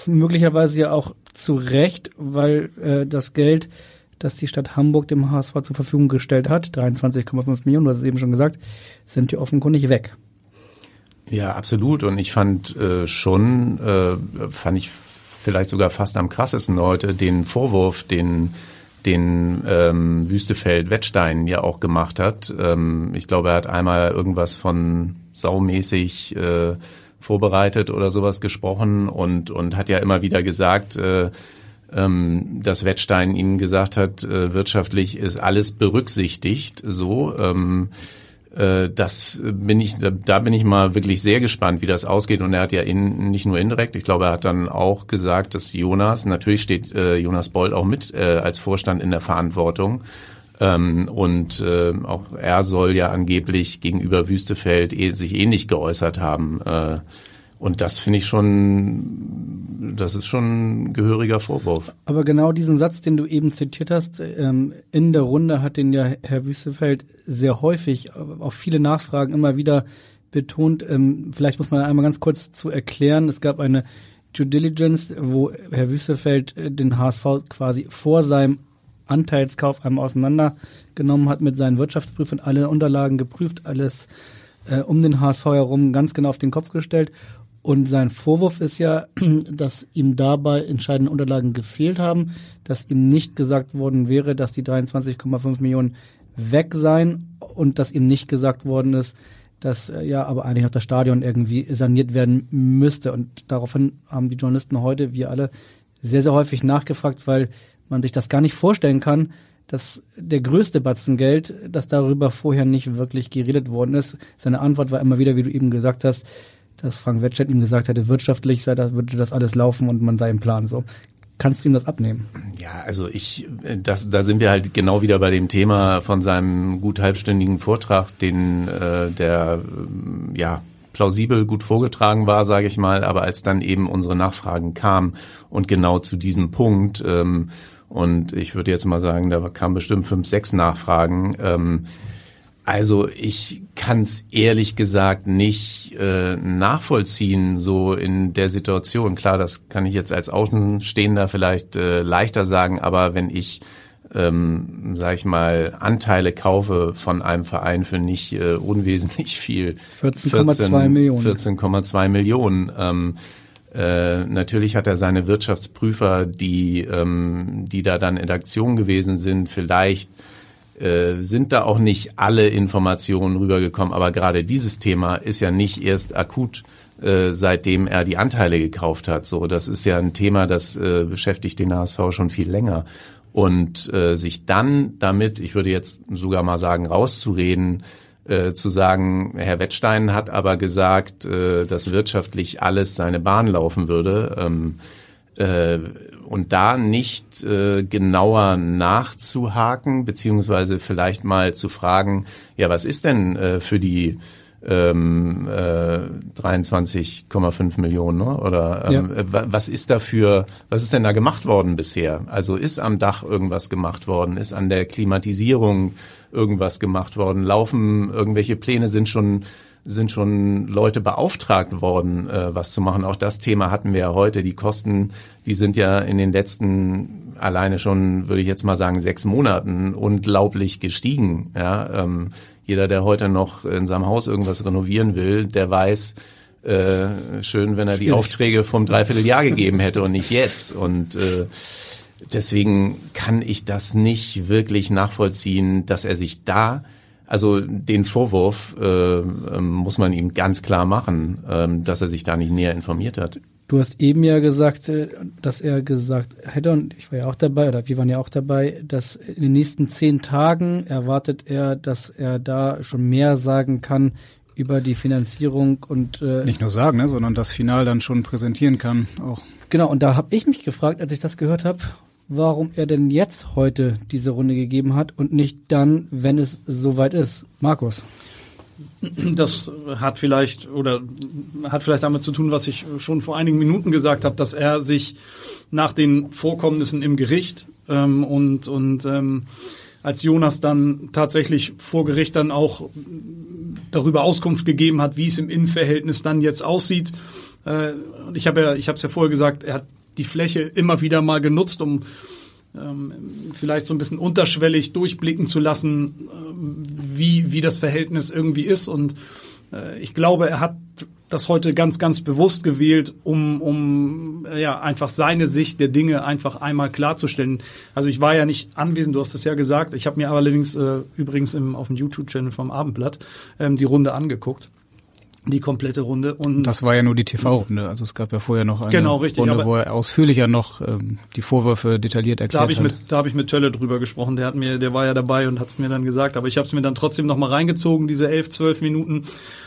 möglicherweise ja auch zu Recht, weil äh, das Geld das die Stadt Hamburg dem HSV zur Verfügung gestellt hat, 23,5 Millionen, du hast es eben schon gesagt, sind ja offenkundig weg. Ja, absolut. Und ich fand äh, schon, äh, fand ich vielleicht sogar fast am krassesten heute den Vorwurf, den den ähm, Wüstefeld Wettstein ja auch gemacht hat. Ähm, ich glaube, er hat einmal irgendwas von saumäßig äh, vorbereitet oder sowas gesprochen und und hat ja immer wieder gesagt, äh, ähm, dass Wettstein ihnen gesagt hat, äh, wirtschaftlich ist alles berücksichtigt. So. Ähm, äh, das bin ich, da bin ich mal wirklich sehr gespannt, wie das ausgeht. Und er hat ja in, nicht nur indirekt, ich glaube, er hat dann auch gesagt, dass Jonas, natürlich steht äh, Jonas Bold auch mit äh, als Vorstand in der Verantwortung. Ähm, und äh, auch er soll ja angeblich gegenüber Wüstefeld eh, sich ähnlich geäußert haben. Äh, und das finde ich schon, das ist schon ein gehöriger Vorwurf. Aber genau diesen Satz, den du eben zitiert hast, ähm, in der Runde hat den ja Herr Wüstefeld sehr häufig auf viele Nachfragen immer wieder betont. Ähm, vielleicht muss man einmal ganz kurz zu erklären. Es gab eine Due Diligence, wo Herr Wüstefeld äh, den HSV quasi vor seinem Anteilskauf einmal auseinandergenommen hat mit seinen Wirtschaftsprüfern, alle Unterlagen geprüft, alles äh, um den HSV herum ganz genau auf den Kopf gestellt und sein Vorwurf ist ja, *clears throat* dass ihm dabei entscheidende Unterlagen gefehlt haben, dass ihm nicht gesagt worden wäre, dass die 23,5 Millionen weg seien und dass ihm nicht gesagt worden ist, dass äh, ja aber eigentlich auch das Stadion irgendwie saniert werden müsste. Und daraufhin haben die Journalisten heute, wir alle, sehr, sehr häufig nachgefragt, weil man sich das gar nicht vorstellen kann, dass der größte Batzen Geld, dass darüber vorher nicht wirklich geredet worden ist. Seine Antwort war immer wieder, wie du eben gesagt hast, dass Frank Wettstedt ihm gesagt hätte, wirtschaftlich sei das, würde das alles laufen und man sei im Plan so. Kannst du ihm das abnehmen? Ja, also ich, das, da sind wir halt genau wieder bei dem Thema von seinem gut halbstündigen Vortrag, den äh, der äh, ja plausibel gut vorgetragen war, sage ich mal, aber als dann eben unsere Nachfragen kamen und genau zu diesem Punkt ähm, und ich würde jetzt mal sagen, da kamen bestimmt fünf, sechs Nachfragen. Ähm, also ich kann es ehrlich gesagt nicht äh, nachvollziehen, so in der Situation. Klar, das kann ich jetzt als Außenstehender vielleicht äh, leichter sagen, aber wenn ich, ähm, sag ich mal, Anteile kaufe von einem Verein für nicht äh, unwesentlich viel. 14,2 14, Millionen. 14,2 Millionen. Ähm, äh, natürlich hat er seine Wirtschaftsprüfer, die, ähm, die da dann in Aktion gewesen sind, vielleicht äh, sind da auch nicht alle Informationen rübergekommen. Aber gerade dieses Thema ist ja nicht erst akut, äh, seitdem er die Anteile gekauft hat. So, das ist ja ein Thema, das äh, beschäftigt den HSV schon viel länger. Und äh, sich dann damit, ich würde jetzt sogar mal sagen, rauszureden, äh, zu sagen, Herr Wettstein hat aber gesagt, äh, dass wirtschaftlich alles seine Bahn laufen würde. Ähm, äh, und da nicht äh, genauer nachzuhaken, beziehungsweise vielleicht mal zu fragen, ja, was ist denn äh, für die ähm, äh, 23,5 Millionen, ne? oder ähm, ja. Äh, was ist dafür, was ist denn da gemacht worden bisher? Also ist am Dach irgendwas gemacht worden, ist an der Klimatisierung irgendwas gemacht worden, laufen irgendwelche Pläne, sind schon sind schon Leute beauftragt worden, äh, was zu machen. Auch das Thema hatten wir ja heute. Die Kosten, die sind ja in den letzten alleine schon, würde ich jetzt mal sagen, sechs Monaten unglaublich gestiegen. Ja, ähm, jeder, der heute noch in seinem Haus irgendwas renovieren will, der weiß, äh, schön, wenn er die Aufträge vom Dreivierteljahr gegeben hätte und nicht jetzt. Und äh, deswegen kann ich das nicht wirklich nachvollziehen, dass er sich da also den Vorwurf äh, ähm, muss man ihm ganz klar machen, äh, dass er sich da nicht näher informiert hat. Du hast eben ja gesagt, äh, dass er gesagt hätte, und ich war ja auch dabei, oder wir waren ja auch dabei, dass in den nächsten zehn Tagen erwartet er, dass er da schon mehr sagen kann über die Finanzierung und äh, nicht nur sagen, ne, sondern das Final dann schon präsentieren kann auch. Genau, und da habe ich mich gefragt, als ich das gehört habe, warum er denn jetzt heute diese Runde gegeben hat und nicht dann, wenn es soweit ist. Markus. Das hat vielleicht oder hat vielleicht damit zu tun, was ich schon vor einigen Minuten gesagt habe, dass er sich nach den Vorkommnissen im Gericht ähm, und und ähm, als Jonas dann tatsächlich vor Gericht dann auch darüber Auskunft gegeben hat, wie es im Innenverhältnis dann jetzt aussieht. Äh, ich habe ja, ich habe es ja vorher gesagt, er hat die Fläche immer wieder mal genutzt, um ähm, vielleicht so ein bisschen unterschwellig durchblicken zu lassen, äh, wie, wie das Verhältnis irgendwie ist. Und äh, ich glaube, er hat das heute ganz, ganz bewusst gewählt, um, um ja einfach seine Sicht der Dinge einfach einmal klarzustellen. Also ich war ja nicht anwesend, du hast es ja gesagt. Ich habe mir allerdings äh, übrigens im, auf dem YouTube-Channel vom Abendblatt ähm, die Runde angeguckt die komplette Runde. Und das war ja nur die TV-Runde. Also es gab ja vorher noch eine genau, richtig, Runde, wo er ausführlicher noch ähm, die Vorwürfe detailliert erklärt da hab ich hat. Mit, da habe ich mit Tölle drüber gesprochen. Der hat mir, der war ja dabei und hat es mir dann gesagt. Aber ich habe es mir dann trotzdem noch mal reingezogen, diese elf, zwölf Minuten.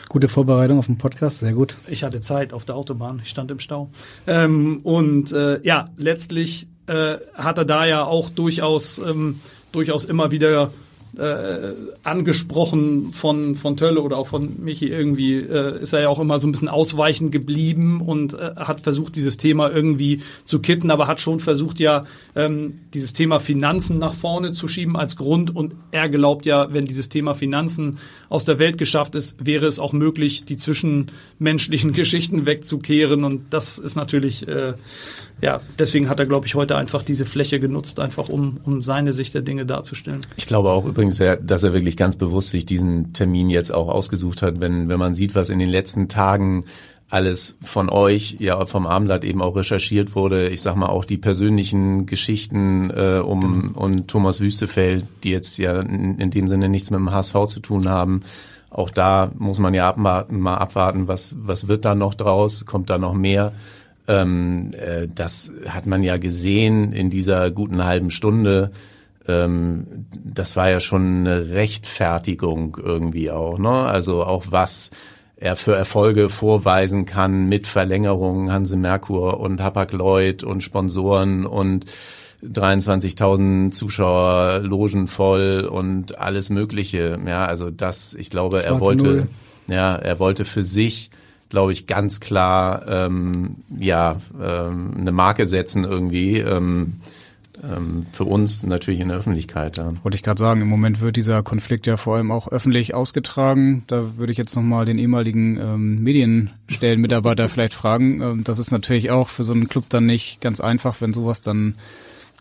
Gute Vorbereitung auf den Podcast, sehr gut. Ich hatte Zeit auf der Autobahn. Ich stand im Stau. Ähm, und äh, ja, letztlich äh, hat er da ja auch durchaus ähm, durchaus immer wieder äh, angesprochen von, von Tölle oder auch von Michi irgendwie, äh, ist er ja auch immer so ein bisschen ausweichend geblieben und äh, hat versucht, dieses Thema irgendwie zu kitten, aber hat schon versucht, ja, ähm, dieses Thema Finanzen nach vorne zu schieben als Grund. Und er glaubt ja, wenn dieses Thema Finanzen aus der Welt geschafft ist, wäre es auch möglich, die zwischenmenschlichen *laughs* Geschichten wegzukehren. Und das ist natürlich äh, ja, deswegen hat er, glaube ich, heute einfach diese Fläche genutzt, einfach um, um seine Sicht der Dinge darzustellen. Ich glaube auch übrigens, dass er wirklich ganz bewusst sich diesen Termin jetzt auch ausgesucht hat, wenn, wenn man sieht, was in den letzten Tagen alles von euch, ja vom Abendblatt eben auch recherchiert wurde. Ich sag mal auch die persönlichen Geschichten äh, um genau. und Thomas Wüstefeld, die jetzt ja in, in, dem Sinne nichts mit dem HSV zu tun haben. Auch da muss man ja abwarten, mal abwarten, was was wird da noch draus? Kommt da noch mehr? Ähm, äh, das hat man ja gesehen in dieser guten halben Stunde. Ähm, das war ja schon eine Rechtfertigung irgendwie auch, ne? Also auch was er für Erfolge vorweisen kann mit Verlängerungen Hanse Merkur und Hapag-Lloyd und Sponsoren und 23.000 Zuschauer, Logen voll und alles Mögliche. Ja, also das, ich glaube, er wollte, ja, er wollte für sich glaube ich, ganz klar ähm, ja ähm, eine Marke setzen irgendwie. Ähm, ähm, für uns natürlich in der Öffentlichkeit. Ja. Wollte ich gerade sagen, im Moment wird dieser Konflikt ja vor allem auch öffentlich ausgetragen. Da würde ich jetzt nochmal den ehemaligen ähm, Medienstellenmitarbeiter *laughs* vielleicht fragen. Ähm, das ist natürlich auch für so einen Club dann nicht ganz einfach, wenn sowas dann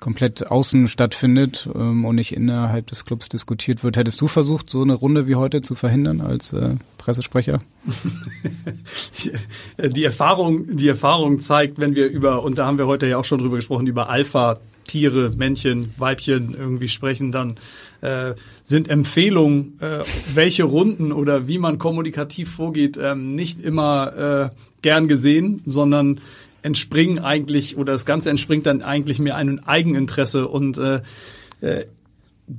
komplett außen stattfindet ähm, und nicht innerhalb des Clubs diskutiert wird. Hättest du versucht, so eine Runde wie heute zu verhindern als äh, Pressesprecher? *laughs* die Erfahrung, die Erfahrung zeigt, wenn wir über, und da haben wir heute ja auch schon drüber gesprochen, über Alpha Tiere, Männchen, Weibchen irgendwie sprechen, dann äh, sind Empfehlungen, äh, welche Runden oder wie man kommunikativ vorgeht, ähm, nicht immer äh, gern gesehen, sondern entspringen eigentlich oder das Ganze entspringt dann eigentlich mehr einem Eigeninteresse und äh, äh,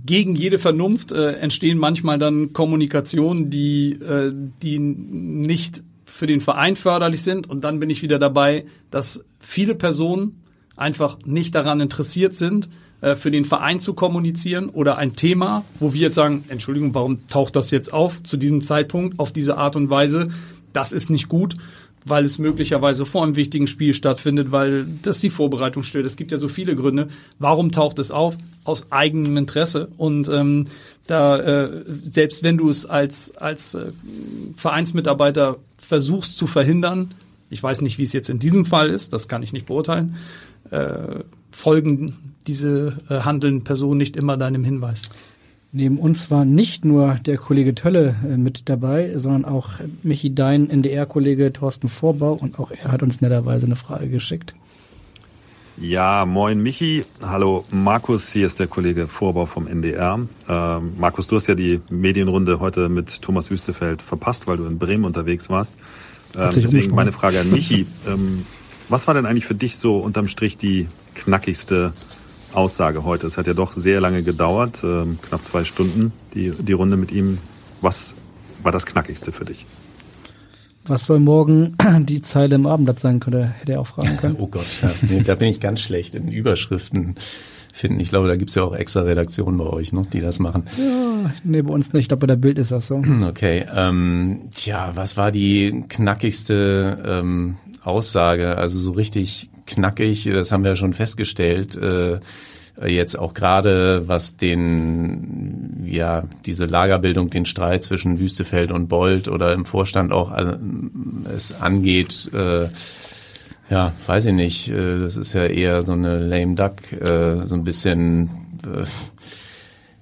gegen jede Vernunft äh, entstehen manchmal dann Kommunikationen, die, äh, die nicht für den Verein förderlich sind. Und dann bin ich wieder dabei, dass viele Personen einfach nicht daran interessiert sind, äh, für den Verein zu kommunizieren oder ein Thema, wo wir jetzt sagen, Entschuldigung, warum taucht das jetzt auf zu diesem Zeitpunkt auf diese Art und Weise? Das ist nicht gut, weil es möglicherweise vor einem wichtigen Spiel stattfindet, weil das die Vorbereitung stört. Es gibt ja so viele Gründe. Warum taucht es auf? Aus eigenem Interesse. Und ähm, da, äh, selbst wenn du es als, als äh, Vereinsmitarbeiter versuchst zu verhindern, ich weiß nicht, wie es jetzt in diesem Fall ist, das kann ich nicht beurteilen, äh, folgen diese äh, handelnden Personen nicht immer deinem Hinweis. Neben uns war nicht nur der Kollege Tölle äh, mit dabei, sondern auch Michi Dein, NDR-Kollege Thorsten Vorbau und auch er hat uns netterweise eine Frage geschickt. Ja, moin Michi. Hallo Markus, hier ist der Kollege Vorbau vom NDR. Ähm, Markus, du hast ja die Medienrunde heute mit Thomas Wüstefeld verpasst, weil du in Bremen unterwegs warst. Ähm, deswegen meine Frage an Michi. *laughs* Ähm, was war denn eigentlich für dich so unterm Strich die knackigste Aussage heute. Es hat ja doch sehr lange gedauert, ähm, knapp zwei Stunden, die, die Runde mit ihm. Was war das Knackigste für dich? Was soll morgen *clears throat* die Zeile im Abendblatt sein, könnte, hätte er auch fragen können. *laughs* oh Gott, ja, nee, da bin ich ganz schlecht in Überschriften finden. Ich glaube, da gibt's ja auch extra Redaktionen bei euch, ne, die das machen. Ja, nee, bei uns nicht. Ich glaube, bei der Bild ist das so. Okay. Ähm, tja, was war die knackigste ähm, Aussage? Also so richtig knackig, das haben wir ja schon festgestellt. Äh, jetzt auch gerade was den ja diese Lagerbildung, den Streit zwischen Wüstefeld und Bold oder im Vorstand auch äh, es angeht, äh, Ja, weiß ich nicht. Äh, das ist ja eher so eine lame duck, äh, so ein bisschen. Äh,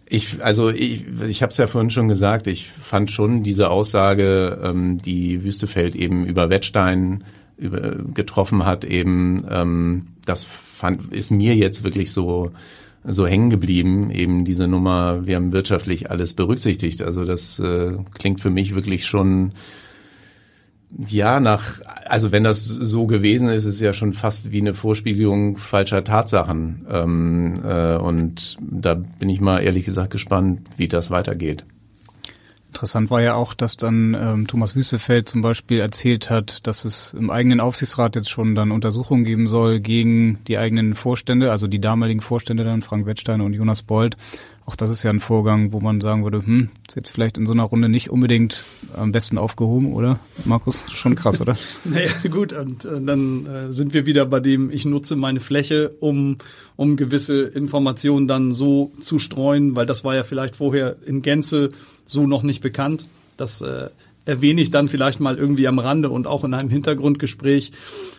ich, also ich, ich habe es ja vorhin schon gesagt. Ich fand schon diese Aussage, ähm, die Wüstefeld eben über Wettstein über, getroffen hat, eben ähm, das fand ist mir jetzt wirklich so so hängen geblieben, eben diese Nummer, wir haben wirtschaftlich alles berücksichtigt. Also das äh, klingt für mich wirklich schon ja, nach, also wenn das so gewesen ist, ist es ja schon fast wie eine Vorspiegelung falscher Tatsachen. Ähm, äh, und da bin ich mal ehrlich gesagt gespannt, wie das weitergeht. Interessant war ja auch, dass dann ähm, Thomas Wüstefeld zum Beispiel erzählt hat, dass es im eigenen Aufsichtsrat jetzt schon dann Untersuchungen geben soll gegen die eigenen Vorstände, also die damaligen Vorstände dann, Frank Wettstein und Jonas Bold, auch das ist ja ein Vorgang, wo man sagen würde, hm, ist jetzt vielleicht in so einer Runde nicht unbedingt am besten aufgehoben, oder? Markus, schon krass, oder? *laughs* naja, gut, und äh, dann äh, sind wir wieder bei dem, ich nutze meine Fläche, um, um gewisse Informationen dann so zu streuen, weil das war ja vielleicht vorher in Gänze so noch nicht bekannt. Das äh, erwähne ich dann vielleicht mal irgendwie am Rande und auch in einem Hintergrundgespräch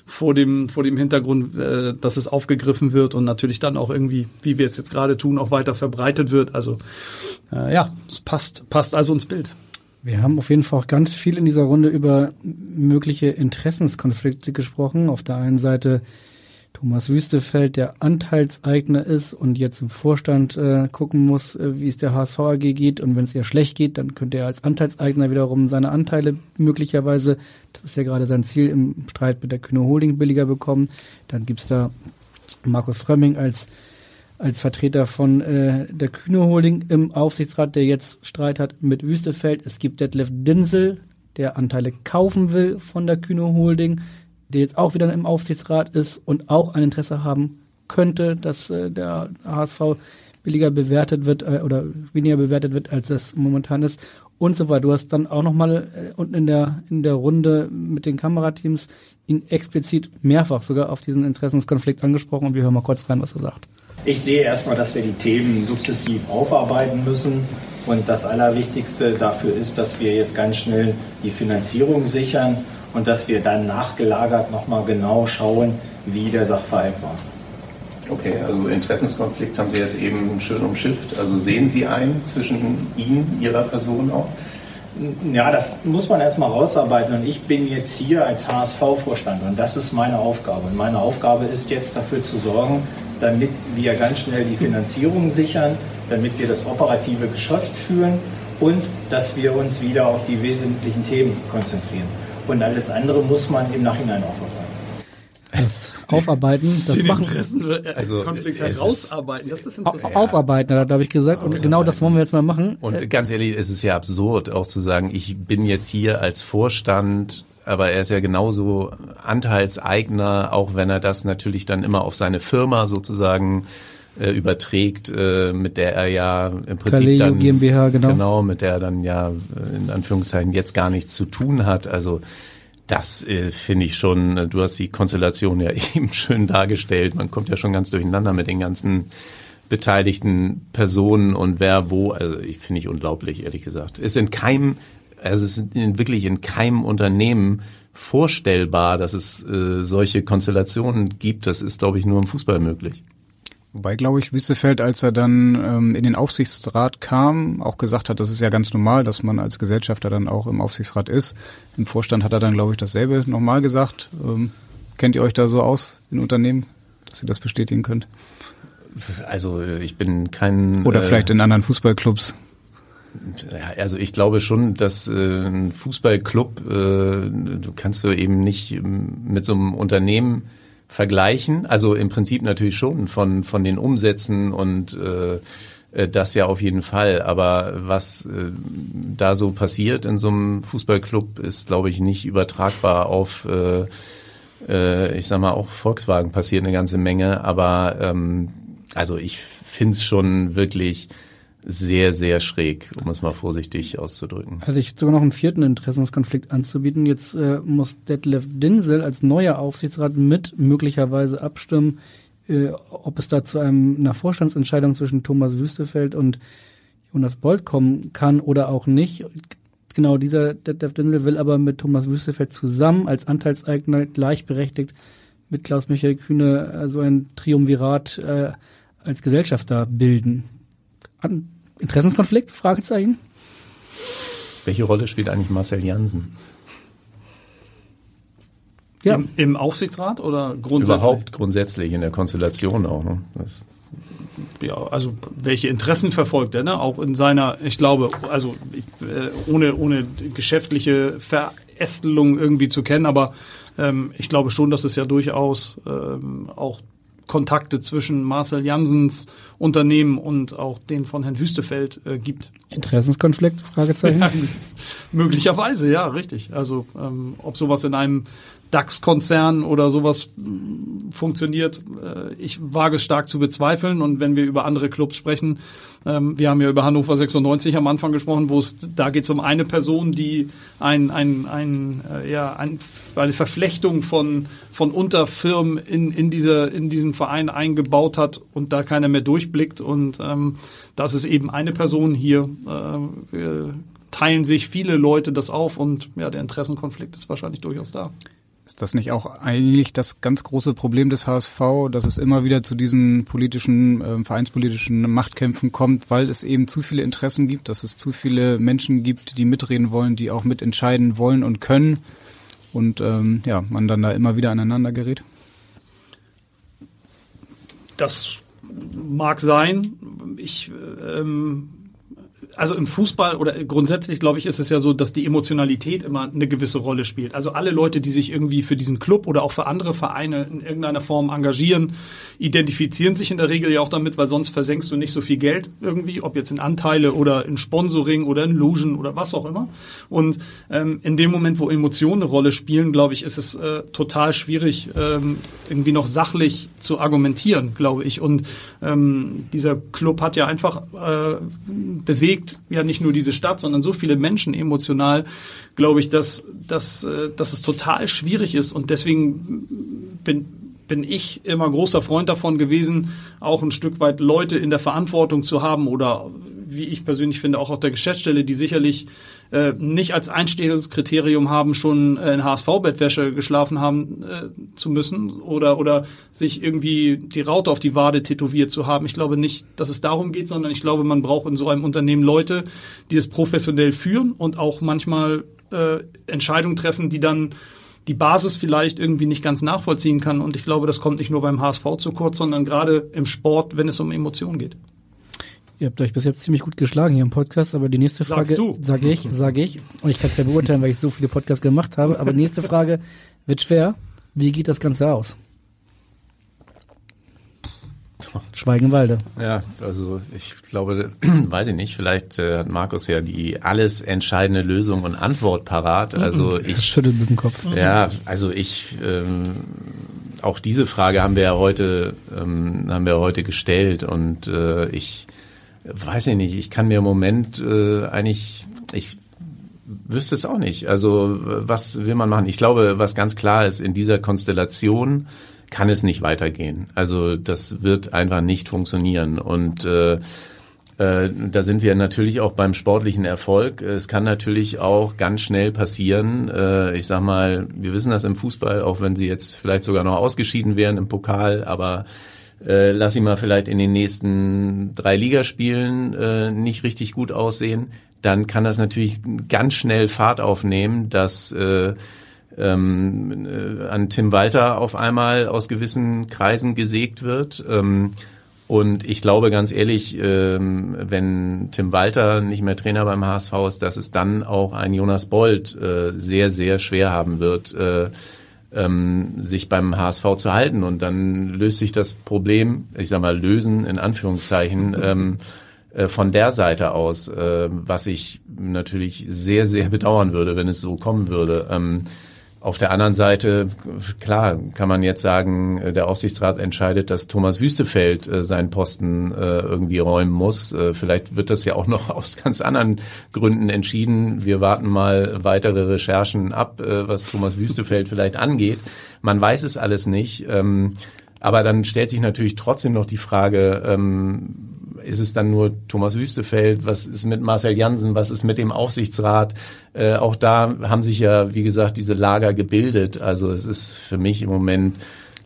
vor dem, vor dem Hintergrund, äh, dass es aufgegriffen wird und natürlich dann auch irgendwie, wie wir es jetzt gerade tun, auch weiter verbreitet wird. Also äh, ja, es passt, passt also ins Bild. Wir haben auf jeden Fall auch ganz viel in dieser Runde über mögliche Interessenskonflikte gesprochen. Auf der einen Seite Thomas Wüstefeld, der Anteilseigner ist und jetzt im Vorstand äh, gucken muss, äh, wie es der HSV AG geht. Und wenn es ihr schlecht geht, dann könnte er als Anteilseigner wiederum seine Anteile möglicherweise, das ist ja gerade sein Ziel, im Streit mit der Kühne Holding billiger bekommen. Dann gibt's da Markus Frömming als als Vertreter von äh, der Kühne Holding im Aufsichtsrat, der jetzt Streit hat mit Wüstefeld. Es gibt Detlef Dinsel, der Anteile kaufen will von der Kühne Holding der jetzt auch wieder im Aufsichtsrat ist und auch ein Interesse haben könnte, dass äh, der HSV billiger bewertet wird äh, oder weniger bewertet wird, als es momentan ist und so weiter. Du hast dann auch nochmal äh, unten in der, in der Runde mit den Kamerateams ihn explizit mehrfach sogar auf diesen Interessenskonflikt angesprochen und wir hören mal kurz rein, was er sagt. Ich sehe erstmal, dass wir die Themen sukzessiv aufarbeiten müssen. Und das Allerwichtigste dafür ist, dass wir jetzt ganz schnell die Finanzierung sichern und dass wir dann nachgelagert nochmal genau schauen, wie der Sachverhalt war. Okay, also Interessenskonflikt haben Sie jetzt eben schön umschifft. Also sehen Sie einen zwischen Ihnen, Ihrer Person auch? Ja, das muss man erstmal rausarbeiten. Und ich bin jetzt hier als HSV-Vorstand und das ist meine Aufgabe. Und meine Aufgabe ist jetzt dafür zu sorgen, damit wir ganz schnell die Finanzierung sichern, damit wir das operative Geschäft führen und dass wir uns wieder auf die wesentlichen Themen konzentrieren. Und alles andere muss man im Nachhinein aufarbeiten. Das Aufarbeiten, das Den machen. Interessen, äh, Also, Konflikt es ist- rausarbeiten, das ist interessant. Aufarbeiten, da habe ich gesagt. Und genau das wollen wir jetzt mal machen. Und ganz ehrlich, es ist ja absurd, auch zu sagen, ich bin jetzt hier als Vorstand, aber er ist ja genauso Anteilseigner, auch wenn er das natürlich dann immer auf seine Firma sozusagen äh, überträgt, äh, mit der er ja im Prinzip Kaleo dann GmbH, genau. genau, mit der er dann ja äh, in Anführungszeichen jetzt gar nichts zu tun hat. Also das äh, finde ich schon, äh, du hast die Konstellation ja *laughs* eben schön dargestellt. Man kommt ja schon ganz durcheinander mit den ganzen beteiligten Personen und wer wo. Also ich finde ich unglaublich, ehrlich gesagt. Ist in keinem, also es ist in, wirklich in keinem Unternehmen vorstellbar, dass es äh, solche Konstellationen gibt. Das ist, glaube ich, nur im Fußball möglich. Wobei, glaube ich, Wüstefeld, als er dann ähm, in den Aufsichtsrat kam, auch gesagt hat, das ist ja ganz normal, dass man als Gesellschafter dann auch im Aufsichtsrat ist. Im Vorstand hat er dann, glaube ich, dasselbe nochmal gesagt. Ähm, kennt ihr euch da so aus in Unternehmen, dass ihr das bestätigen könnt? Also äh, ich bin kein Oder äh, vielleicht in anderen Fußballclubs? Ja, also ich glaube schon, dass äh, ein Fußballclub, äh, du kannst du eben nicht ähm, mit so einem Unternehmen vergleichen. Also im Prinzip natürlich schon von von den Umsätzen und äh, äh, das ja auf jeden Fall. Aber was äh, da so passiert in so einem Fußballclub, ist, glaube ich, nicht übertragbar auf äh, äh, ich sag mal, auch Volkswagen passiert eine ganze Menge, aber ähm, also ich finde es schon wirklich sehr, sehr schräg, um es mal vorsichtig auszudrücken. Also ich hätte sogar noch einen vierten Interessenskonflikt anzubieten. Jetzt äh, muss Detlef Dinsel als neuer Aufsichtsrat mit möglicherweise abstimmen, äh, ob es da zu einem, einer Vorstandsentscheidung zwischen Thomas Wüstefeld und Jonas Bolt kommen kann oder auch nicht. Genau dieser Detlef Dinsel will aber mit Thomas Wüstefeld zusammen als Anteilseigner gleichberechtigt mit Klaus-Michael Kühne äh, so ein Triumvirat äh, als Gesellschafter bilden? Interessenskonflikt? Fragezeichen. Welche Rolle spielt eigentlich Marcel Jansen? Ja. Im, Im, Aufsichtsrat oder grundsätzlich? Überhaupt grundsätzlich in der Konstellation auch. Ne? Das ja, also welche Interessen verfolgt er, ne? Auch in seiner, ich glaube, also äh, ohne ohne geschäftliche Verästelung irgendwie zu kennen, aber ähm, ich glaube schon, dass es ja durchaus ähm, auch Kontakte zwischen Marcel Jansens Unternehmen und auch den von Herrn Wüstefeld äh, gibt. Interessenskonflikt? Fragezeichen. *laughs* Ja, möglicherweise, ja, richtig. Also ähm, ob sowas in einem DAX-Konzern oder sowas mm, funktioniert. Äh, ich wage es stark zu bezweifeln. Und wenn wir über andere Clubs sprechen, ähm, wir haben ja über Hannover 96 am Anfang gesprochen, wo es da geht es um eine Person, die ein, ein, ein, äh, ja, ein, eine Verflechtung von, von Unterfirmen in, in, diese, in diesen Verein eingebaut hat und da keiner mehr durchblickt. Und ähm, das ist eben eine Person hier. Äh, teilen sich viele Leute das auf und ja, der Interessenkonflikt ist wahrscheinlich durchaus da. Ist das nicht auch eigentlich das ganz große Problem des HSV, dass es immer wieder zu diesen politischen, äh, vereinspolitischen Machtkämpfen kommt, weil es eben zu viele Interessen gibt, dass es zu viele Menschen gibt, die mitreden wollen, die auch mitentscheiden wollen und können und ähm, ja, man dann da immer wieder aneinander gerät? Das mag sein. Ich ähm, also im Fußball oder grundsätzlich glaube ich ist es ja so, dass die Emotionalität immer eine gewisse Rolle spielt. Also alle Leute, die sich irgendwie für diesen Club oder auch für andere Vereine in irgendeiner Form engagieren, identifizieren sich in der Regel ja auch damit, weil sonst versenkst du nicht so viel Geld irgendwie, ob jetzt in Anteile oder in Sponsoring oder in Logen oder was auch immer. Und ähm, in dem Moment, wo Emotionen eine Rolle spielen, glaube ich, ist es äh, total schwierig, ähm, irgendwie noch sachlich zu argumentieren, glaube ich. Und ähm, dieser Club hat ja einfach äh, bewegt ja nicht nur diese Stadt, sondern so viele Menschen emotional, glaube ich, dass, dass, äh, dass es total schwierig ist. Und deswegen bin, bin ich immer großer Freund davon gewesen, auch ein Stück weit Leute in der Verantwortung zu haben oder wie ich persönlich finde, auch auf der Geschäftsstelle, die sicherlich äh, nicht als einstehendes Kriterium haben, schon äh, in HSV-Bettwäsche geschlafen haben äh, zu müssen oder, oder sich irgendwie die Raute auf die Wade tätowiert zu haben. Ich glaube nicht, dass es darum geht, sondern ich glaube, man braucht in so einem Unternehmen Leute, die es professionell führen und auch manchmal äh, Entscheidungen treffen, die dann die Basis vielleicht irgendwie nicht ganz nachvollziehen kann. Und ich glaube, das kommt nicht nur beim HSV zu kurz, sondern gerade im Sport, wenn es um Emotionen geht. Ihr habt euch bis jetzt ziemlich gut geschlagen hier im Podcast, aber die nächste Frage sage ich, sage ich, und ich kann es ja beurteilen, weil ich so viele Podcasts gemacht habe, aber die nächste Frage wird schwer. Wie geht das Ganze aus? Schweigenwalde. Ja, also ich glaube, *clears throat* weiß ich nicht, vielleicht äh, hat Markus ja die alles entscheidende Lösung und Antwort parat. Also ich schüttelt mit dem Kopf. Ja, also ich ähm, auch diese Frage haben wir ja heute ähm, haben wir heute gestellt und äh, ich Weiß ich nicht. Ich kann mir im Moment äh, eigentlich, ich wüsste es auch nicht. Also was will man machen? Ich glaube, was ganz klar ist, in dieser Konstellation kann es nicht weitergehen. Also das wird einfach nicht funktionieren. Und äh, äh, da sind wir natürlich auch beim sportlichen Erfolg. Es kann natürlich auch ganz schnell passieren. Äh, ich sag mal, wir wissen das im Fußball, auch wenn sie jetzt vielleicht sogar noch ausgeschieden wären im Pokal, aber äh, lass ihn mal vielleicht in den nächsten drei Ligaspielen äh, nicht richtig gut aussehen, dann kann das natürlich ganz schnell Fahrt aufnehmen, dass äh, ähm, äh, an Tim Walter auf einmal aus gewissen Kreisen gesägt wird. Ähm, und ich glaube ganz ehrlich, ähm, wenn Tim Walter nicht mehr Trainer beim HSV ist, dass es dann auch ein Jonas Bold äh, sehr, sehr schwer haben wird, äh, ähm, sich beim HSV zu halten. Und dann löst sich das Problem, ich sag mal, lösen in Anführungszeichen, ähm, äh, von der Seite aus, äh, was ich natürlich sehr, sehr bedauern würde, wenn es so kommen würde. Auf der anderen Seite, klar, kann man jetzt sagen, äh, der Aufsichtsrat entscheidet, dass Thomas Wüstefeld äh, seinen Posten äh, irgendwie räumen muss. Vielleicht wird das ja auch noch *laughs* aus ganz anderen Gründen entschieden. Wir warten mal weitere Recherchen ab, was Thomas Wüstefeld *laughs* vielleicht angeht. Man weiß es alles nicht. Ähm, aber dann stellt sich natürlich trotzdem noch die Frage, ähm, ist es dann nur Thomas Wüstefeld? Was ist mit Marcel Jansen? Was ist mit dem Aufsichtsrat? Äh, auch da haben sich ja, wie gesagt, diese Lager gebildet. Also es ist für mich im Moment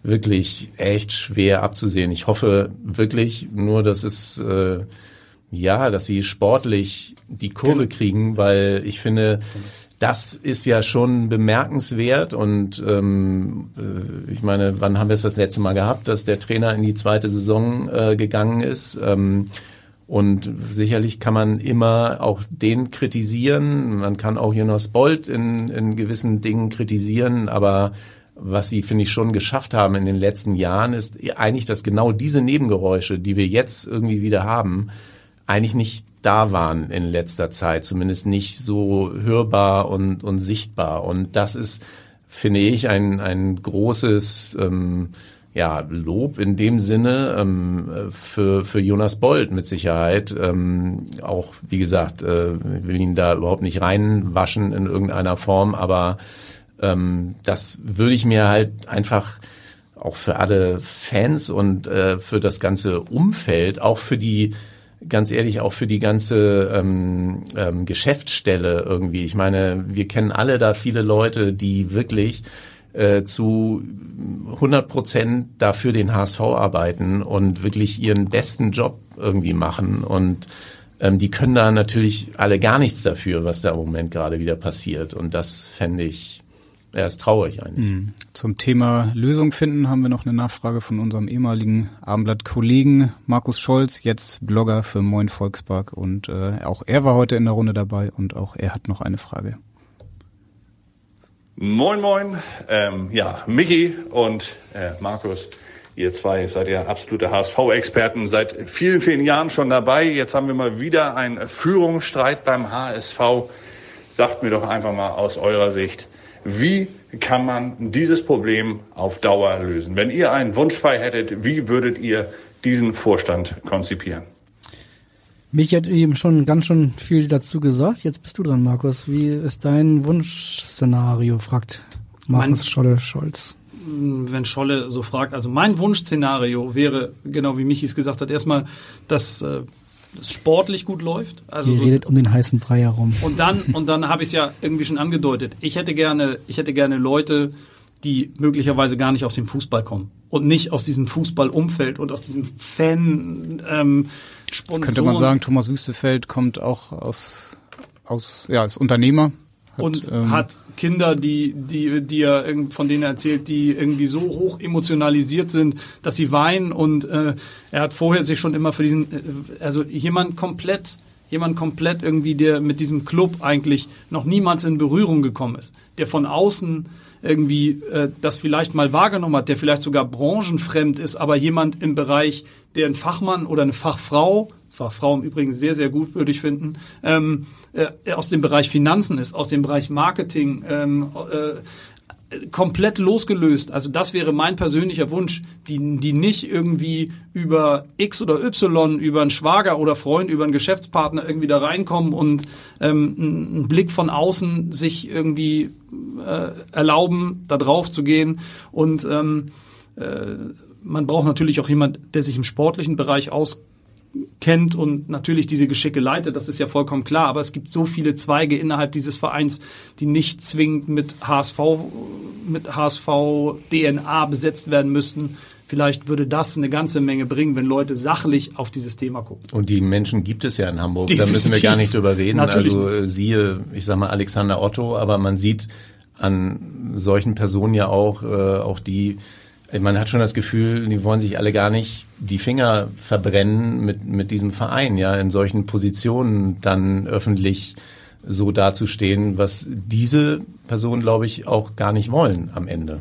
wirklich echt schwer abzusehen. Ich hoffe wirklich nur, dass es äh, ja, dass sie sportlich die Kurve kriegen, weil ich finde, das ist ja schon bemerkenswert und ähm, äh, ich meine, wann haben wir es das letzte Mal gehabt, dass der Trainer in die zweite Saison äh, gegangen ist? Ähm, und sicherlich kann man immer auch den kritisieren. Man kann auch Jonas Bolt in, in gewissen Dingen kritisieren, aber was sie, finde ich, schon geschafft haben in den letzten Jahren, ist eigentlich, dass genau diese Nebengeräusche, die wir jetzt irgendwie wieder haben, eigentlich nicht da waren in letzter Zeit, zumindest nicht so hörbar und, und sichtbar. Und das ist, finde ich, ein, ein großes ähm, ja, Lob in dem Sinne ähm, für, für Jonas Bold mit Sicherheit. Ähm, auch, wie gesagt, äh, will ihn da überhaupt nicht reinwaschen in irgendeiner Form, aber ähm, das würde ich mir halt einfach auch für alle Fans und äh, für das ganze Umfeld, auch für die ganz ehrlich auch für die ganze ähm, ähm, Geschäftsstelle irgendwie. Ich meine, wir kennen alle da viele Leute, die wirklich äh, zu 100 Prozent dafür den HSV arbeiten und wirklich ihren besten Job irgendwie machen und ähm, die können da natürlich alle gar nichts dafür, was da im Moment gerade wieder passiert und das fände ich er ist traurig eigentlich. Mhm. Zum Thema Lösung finden haben wir noch eine Nachfrage von unserem ehemaligen Abendblatt-Kollegen Markus Scholz, jetzt Blogger für Moin Volkspark und äh, auch er war heute in der Runde dabei und auch er hat noch eine Frage. Moin Moin, ähm, ja, Michi und äh, Markus. Ihr zwei seid ja absolute HSV-Experten, seit vielen, vielen Jahren schon dabei. Jetzt haben wir mal wieder einen Führungsstreit beim HSV. Sagt mir doch einfach mal aus eurer Sicht, wie kann man dieses Problem auf Dauer lösen? Wenn ihr einen Wunsch frei hättet, wie würdet ihr diesen Vorstand konzipieren? Mich hat eben schon ganz schön viel dazu gesagt. Jetzt bist du dran, Markus. Wie ist dein Wunschszenario? fragt Markus mein, Scholle Scholz. Wenn Scholle so fragt, also mein Wunschszenario wäre, genau wie Michis gesagt hat, erstmal, dass äh, es sportlich gut läuft. Also so, redet um den heißen Brei herum. Und dann, und dann habe ich es ja irgendwie schon angedeutet. Ich hätte gerne, ich hätte gerne Leute, die möglicherweise gar nicht aus dem Fußball kommen und nicht aus diesem Fußballumfeld und aus diesem Fan. Ähm, Sponsoren. Jetzt könnte man sagen, Thomas Wüstefeld kommt auch aus, aus ja, als Unternehmer hat, und ähm, hat Kinder, die, die, die er von denen er erzählt, die irgendwie so hoch emotionalisiert sind, dass sie weinen. Und äh, er hat vorher sich schon immer für diesen, äh, also jemand komplett, jemand komplett irgendwie, der mit diesem Club eigentlich noch niemals in Berührung gekommen ist, der von außen irgendwie äh, das vielleicht mal wahrgenommen hat, der vielleicht sogar branchenfremd ist, aber jemand im Bereich, der ein Fachmann oder eine Fachfrau Fachfrau im Übrigen sehr, sehr gut, würde ich finden, ähm, äh, aus dem Bereich Finanzen ist, aus dem Bereich Marketing, ähm, äh, komplett losgelöst. Also das wäre mein persönlicher Wunsch, die, die nicht irgendwie über X oder Y, über einen Schwager oder Freund, über einen Geschäftspartner irgendwie da reinkommen und ähm, einen Blick von außen sich irgendwie äh, erlauben, da drauf zu gehen. Und ähm, äh, man braucht natürlich auch jemand, der sich im sportlichen Bereich aus kennt und natürlich diese Geschicke leitet, das ist ja vollkommen klar, aber es gibt so viele Zweige innerhalb dieses Vereins, die nicht zwingend mit HSV, mit HSV DNA besetzt werden müssten. Vielleicht würde das eine ganze Menge bringen, wenn Leute sachlich auf dieses Thema gucken. Und die Menschen gibt es ja in Hamburg, Definitiv. da müssen wir gar nicht drüber reden. Natürlich. Also äh, siehe, ich sag mal Alexander Otto, aber man sieht an solchen Personen ja auch, äh, auch die man hat schon das Gefühl, die wollen sich alle gar nicht die Finger verbrennen mit, mit diesem Verein, ja, in solchen Positionen dann öffentlich so dazustehen, was diese Personen, glaube ich, auch gar nicht wollen am Ende.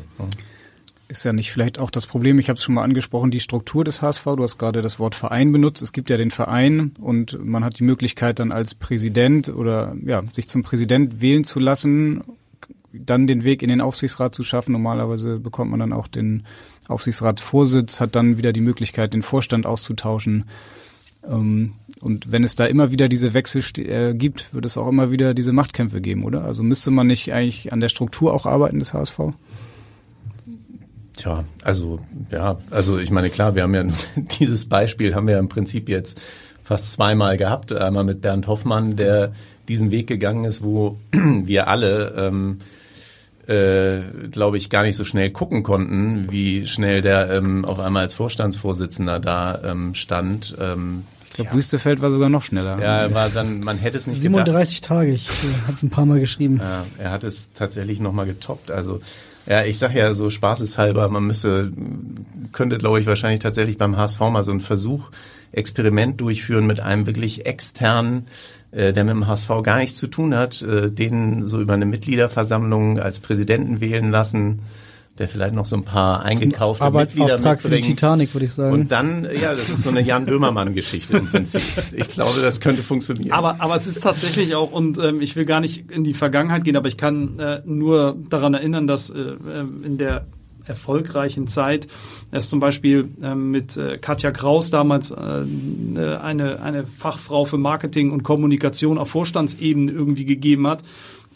Ist ja nicht vielleicht auch das Problem, ich habe es schon mal angesprochen, die Struktur des HSV, du hast gerade das Wort Verein benutzt, es gibt ja den Verein und man hat die Möglichkeit dann als Präsident oder ja, sich zum Präsident wählen zu lassen dann den Weg in den Aufsichtsrat zu schaffen. Normalerweise bekommt man dann auch den Aufsichtsratsvorsitz, hat dann wieder die Möglichkeit, den Vorstand auszutauschen. Ähm, und wenn es da immer wieder diese Wechsel äh, gibt, wird es auch immer wieder diese Machtkämpfe geben, oder? Also müsste man nicht eigentlich an der Struktur auch arbeiten des HSV? Tja, also ja, also ich meine klar, wir haben ja *laughs* dieses Beispiel haben wir im Prinzip jetzt fast zweimal gehabt. Einmal mit Bernd Hoffmann, der diesen Weg gegangen ist, wo *clears throat* wir alle ähm, äh, glaube ich, gar nicht so schnell gucken konnten, wie schnell der ähm, auf einmal als Vorstandsvorsitzender da ähm, stand. Ähm, ich glaube, ja. Wüstefeld war sogar noch schneller. Ja, war dann, man hätte es nicht 37 gedacht. Tage, ich äh, habe es ein paar Mal geschrieben. Ja, er hat es tatsächlich nochmal getoppt. Also ja, ich sag ja so spaßeshalber, man müsste, könnte glaube ich wahrscheinlich tatsächlich beim HSV mal so einen Versuch, Experiment durchführen mit einem wirklich externen äh, der mit dem HSV gar nichts zu tun hat, äh, den so über eine Mitgliederversammlung als Präsidenten wählen lassen, der vielleicht noch so ein paar eingekaufte Mitglieder mitbringt. für die Titanic, würde ich sagen. Und dann, ja, das ist so eine Jan Böhmermann-Geschichte im Prinzip. Ich glaube, das könnte funktionieren. Aber, aber es ist tatsächlich auch, und ähm, ich will gar nicht in die Vergangenheit gehen, aber ich kann äh, nur daran erinnern, dass äh, äh in der erfolgreichen Zeit. Es zum Beispiel äh, mit äh, Katja Kraus damals äh, eine, eine Fachfrau für Marketing und Kommunikation auf Vorstandsebene irgendwie gegeben hat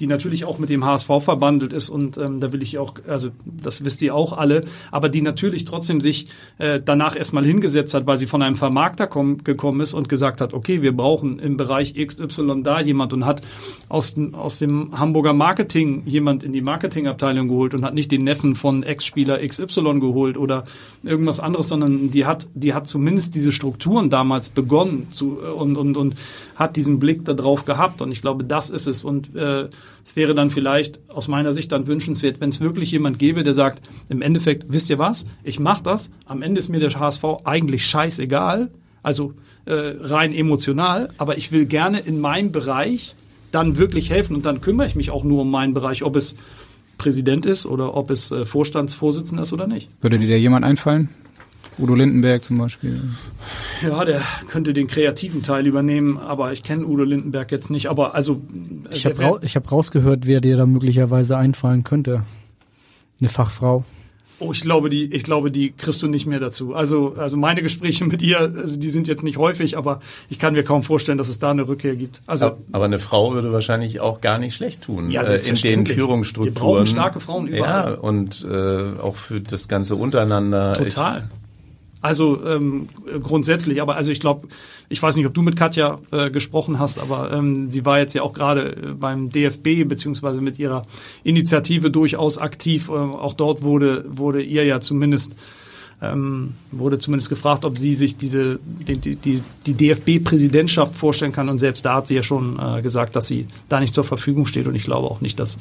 die natürlich auch mit dem HSV verbandelt ist und ähm, da will ich auch, also das wisst ihr auch alle, aber die natürlich trotzdem sich äh, danach erstmal hingesetzt hat, weil sie von einem Vermarkter komm, gekommen ist und gesagt hat, okay, wir brauchen im Bereich XY da jemand und hat aus, aus dem Hamburger Marketing jemand in die Marketingabteilung geholt und hat nicht den Neffen von Ex-Spieler XY geholt oder irgendwas anderes, sondern die hat, die hat zumindest diese Strukturen damals begonnen zu, und, und, und hat diesen Blick darauf gehabt und ich glaube, das ist es und äh, es wäre dann vielleicht aus meiner Sicht dann wünschenswert, wenn es wirklich jemand gäbe, der sagt, im Endeffekt, wisst ihr was, ich mache das, am Ende ist mir der HSV eigentlich scheißegal, also äh, rein emotional, aber ich will gerne in meinem Bereich dann wirklich helfen. Und dann kümmere ich mich auch nur um meinen Bereich, ob es Präsident ist oder ob es äh, Vorstandsvorsitzender ist oder nicht. Würde dir da jemand einfallen? Udo Lindenberg zum Beispiel. Ja, der könnte den kreativen Teil übernehmen, aber ich kenne Udo Lindenberg jetzt nicht. Aber also ich habe ra hab rausgehört, wer dir da möglicherweise einfallen könnte. Eine Fachfrau. Oh, ich glaube, die, ich glaube, die kriegst du nicht mehr dazu. Also, also meine Gespräche mit ihr, also die sind jetzt nicht häufig, aber ich kann mir kaum vorstellen, dass es da eine Rückkehr gibt. Also, aber eine Frau würde wahrscheinlich auch gar nicht schlecht tun ja, äh, in den Führungsstrukturen. Wir brauchen starke Frauen überall. Ja, und äh, auch für das ganze untereinander. Total. Ich, also ähm, grundsätzlich, aber also ich glaube, ich weiß nicht, ob du mit Katja äh, gesprochen hast, aber ähm, sie war jetzt ja auch gerade äh, beim DFB beziehungsweise mit ihrer Initiative durchaus aktiv. Äh, auch dort wurde wurde ihr ja zumindest ähm, wurde zumindest gefragt, ob sie sich diese die, die, die DFB-Präsidentschaft vorstellen kann. Und selbst da hat sie ja schon äh, gesagt, dass sie da nicht zur Verfügung steht. Und ich glaube auch nicht, dass,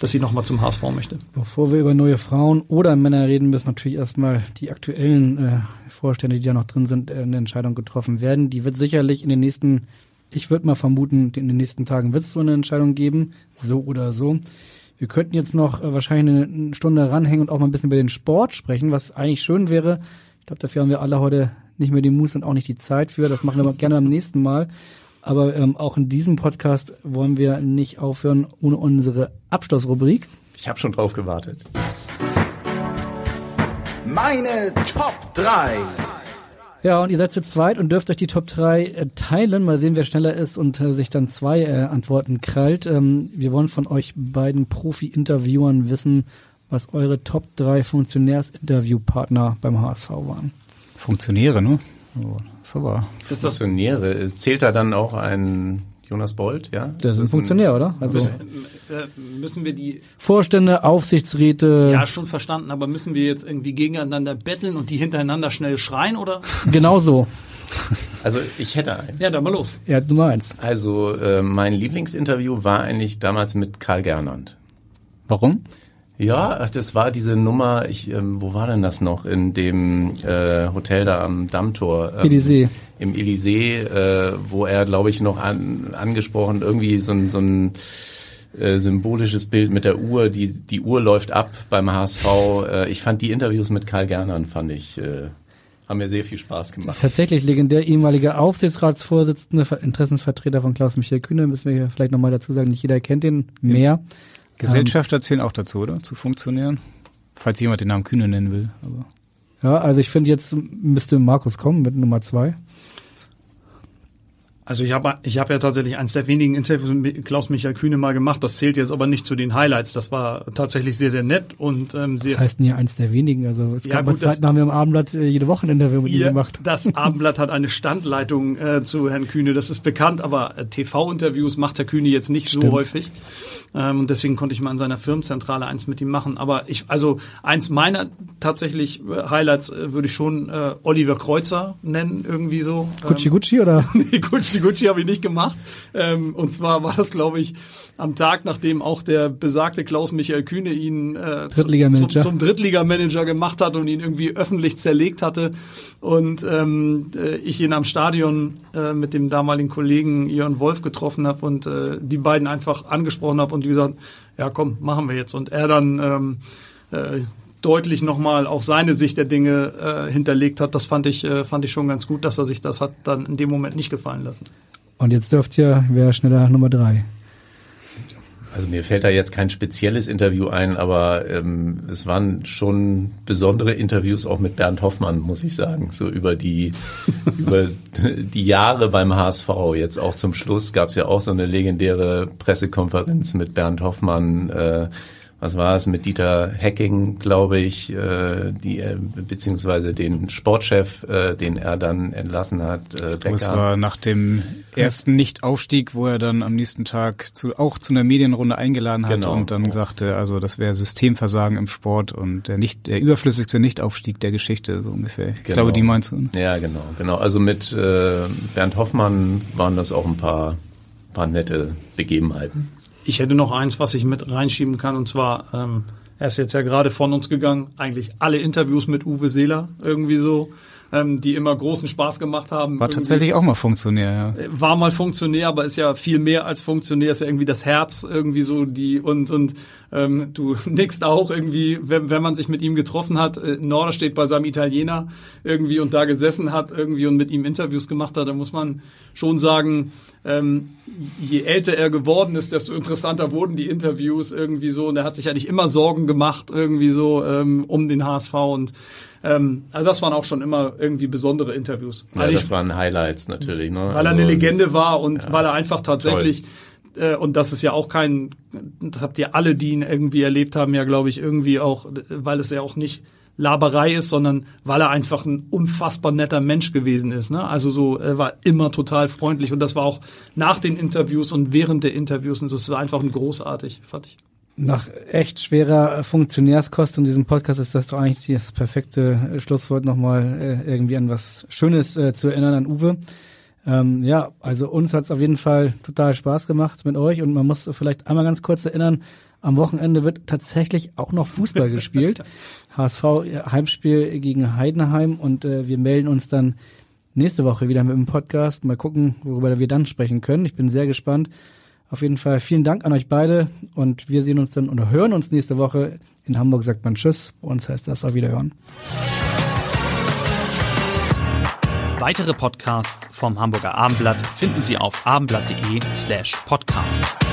dass sie nochmal zum HSV möchte. Bevor wir über neue Frauen oder Männer reden, müssen natürlich erstmal die aktuellen äh, Vorstände, die da noch drin sind, äh, eine Entscheidung getroffen werden. Die wird sicherlich in den nächsten, ich würde mal vermuten, in den nächsten Tagen wird es so eine Entscheidung geben, so oder so. Wir könnten jetzt noch äh, wahrscheinlich eine Stunde ranhängen und auch mal ein bisschen über den Sport sprechen, was eigentlich schön wäre. Ich glaube, dafür haben wir alle heute nicht mehr die Muße und auch nicht die Zeit für. Das machen wir gerne beim nächsten Mal. Aber ähm, auch in diesem Podcast wollen wir nicht aufhören ohne unsere Abschlussrubrik. Ich habe schon drauf gewartet. Meine Top 3. Ja, und ihr seid zu zweit und dürft euch die Top 3 äh, teilen. Mal sehen, wer schneller ist und äh, sich dann zwei äh, Antworten krallt. Ähm, wir wollen von euch beiden Profi-Interviewern wissen, was eure Top 3 Funktionärsinterviewpartner beim HSV waren. Funktionäre, ne? Oh, das aber. Funktionäre. Zählt da dann auch ein Jonas Bolt, ja? Der ist ein Funktionär, oder? Also müssen, äh, müssen wir die Vorstände, Aufsichtsräte. Ja, schon verstanden, aber müssen wir jetzt irgendwie gegeneinander betteln und die hintereinander schnell schreien, oder? *laughs* Genau so. Also ich hätte einen. Ja, dann mal los. Ja, du meinst. Also äh, mein Lieblingsinterview war eigentlich damals mit Karl Gernand. Warum? Ja, das war diese Nummer, ich, ähm, wo war denn das noch? In dem äh, Hotel da am Dammtor. Ähm, Elysée. Im Elysée, äh, wo er, glaube ich, noch an, angesprochen, irgendwie so ein, so ein äh, symbolisches Bild mit der Uhr, die, die Uhr läuft ab beim HSV. Äh, ich fand die Interviews mit Karl Gernern, fand ich, äh, haben mir sehr viel Spaß gemacht. Tatsächlich legendär ehemaliger Aufsichtsratsvorsitzende, Interessensvertreter von Klaus-Michael Kühne, müssen wir hier vielleicht nochmal dazu sagen, nicht jeder kennt ihn mehr. Gesellschafter zählen auch dazu, oder? Zu funktionieren? Falls jemand den Namen Kühne nennen will. Aber. Ja, also ich finde, jetzt müsste Markus kommen mit Nummer zwei. Also ich habe ich hab ja tatsächlich eines der wenigen Interviews mit Klaus-Michael Kühne mal gemacht. Das zählt jetzt aber nicht zu den Highlights. Das war tatsächlich sehr, sehr nett und ähm, sehr. Das heißt nie eins der wenigen. Also es Ja, gab gut, Zeiten, haben wir am Abendblatt äh, jede Woche ein Interview mit ihm Ihr, gemacht. das Abendblatt hat eine Standleitung äh, zu Herrn Kühne, das ist bekannt, aber äh, TV-Interviews macht Herr Kühne jetzt nicht so Stimmt. häufig. Ähm, und deswegen konnte ich mal in seiner Firmenzentrale eins mit ihm machen. Aber ich, also eins meiner tatsächlich äh, Highlights äh, würde ich schon äh, Oliver Kreuzer nennen, irgendwie so. Gucci Ähm, Gucci oder? *laughs* nee, Gucci Gucci habe ich nicht gemacht. Ähm, und zwar war das, glaube ich, am Tag, nachdem auch der besagte Klaus-Michael Kühne ihn äh, zum, zum Drittligamanager gemacht hat und ihn irgendwie öffentlich zerlegt hatte. Und ähm, äh, ich ihn am Stadion äh, mit dem damaligen Kollegen Jörn Wolf getroffen habe und äh, die beiden einfach angesprochen habe und die gesagt, ja komm, machen wir jetzt. Und er dann ähm, äh, deutlich nochmal auch seine Sicht der Dinge äh, hinterlegt hat. Das fand ich, äh, fand ich schon ganz gut, dass er sich das hat dann in dem Moment nicht gefallen lassen. Und jetzt dürft ihr, wer schneller Nummer drei. Also mir fällt da jetzt kein spezielles Interview ein, aber ähm, es waren schon besondere Interviews auch mit Bernd Hoffmann, muss ich sagen. So über die *laughs* über die Jahre beim HSV. Jetzt auch zum Schluss gab es ja auch so eine legendäre Pressekonferenz mit Bernd Hoffmann. Äh, was war es mit Dieter Hecking, glaube ich, äh, die äh, beziehungsweise den Sportchef, äh, den er dann entlassen hat. Äh, Das Becker. war nach dem ersten Nichtaufstieg, wo er dann am nächsten Tag zu, auch zu einer Medienrunde eingeladen hat Genau. und dann sagte, also das wäre Systemversagen im Sport und der nicht der überflüssigste Nichtaufstieg der Geschichte so ungefähr. Ich glaube, die meinst du. ne? Ja, genau, genau. Also mit äh, Bernd Hoffmann waren das auch ein paar, paar nette Begebenheiten. Ich hätte noch eins, was ich mit reinschieben kann, und zwar, ähm, er ist jetzt ja gerade von uns gegangen, eigentlich alle Interviews mit Uwe Seeler irgendwie so, ähm, die immer großen Spaß gemacht haben. War Irgendwie- tatsächlich auch mal Funktionär, ja. war mal Funktionär, aber ist ja viel mehr als Funktionär, ist ja irgendwie das Herz irgendwie so die und und ähm, du *laughs* nickst auch irgendwie, wenn, wenn man sich mit ihm getroffen hat, äh, Norder steht bei seinem Italiener irgendwie und da gesessen hat irgendwie und mit ihm Interviews gemacht hat, da muss man schon sagen, ähm, je älter er geworden ist, desto interessanter wurden die Interviews irgendwie so. Und er hat sich eigentlich immer Sorgen gemacht irgendwie so ähm, um den HSV und ähm, also das waren auch schon immer irgendwie besondere Interviews. Ja, Also ich- das waren Highlights natürlich. Ne? weil er Also eine Legende war und weil er einfach tatsächlich äh, und das ist ja auch kein, das habt ihr alle, die ihn irgendwie erlebt haben, ja glaube ich irgendwie auch, weil es ja auch nicht Laberei ist, sondern weil er einfach ein unfassbar netter Mensch gewesen ist. Ne? Also so, er war immer total freundlich und das war auch nach den Interviews und während der Interviews und so, es war einfach ein großartig, fand ich. Nach echt schwerer Funktionärskost in diesem Podcast ist das doch eigentlich das perfekte äh, Schlusswort nochmal äh, irgendwie an was Schönes äh, zu erinnern an Uwe. Ähm, ja, also uns hat's auf jeden Fall total Spaß gemacht mit euch und man muss vielleicht einmal ganz kurz erinnern, am Wochenende wird tatsächlich auch noch Fußball gespielt. *laughs* HSV Heimspiel gegen Heidenheim und äh, wir melden uns dann nächste Woche wieder mit dem Podcast. Mal gucken, worüber wir dann sprechen können. Ich bin sehr gespannt. Auf jeden Fall vielen Dank an euch beide und wir sehen uns dann oder hören uns nächste Woche. In Hamburg sagt man Tschüss, bei uns heißt das auf Wiederhören. Weitere Podcasts vom Hamburger Abendblatt finden Sie auf abendblatt.de slash podcast.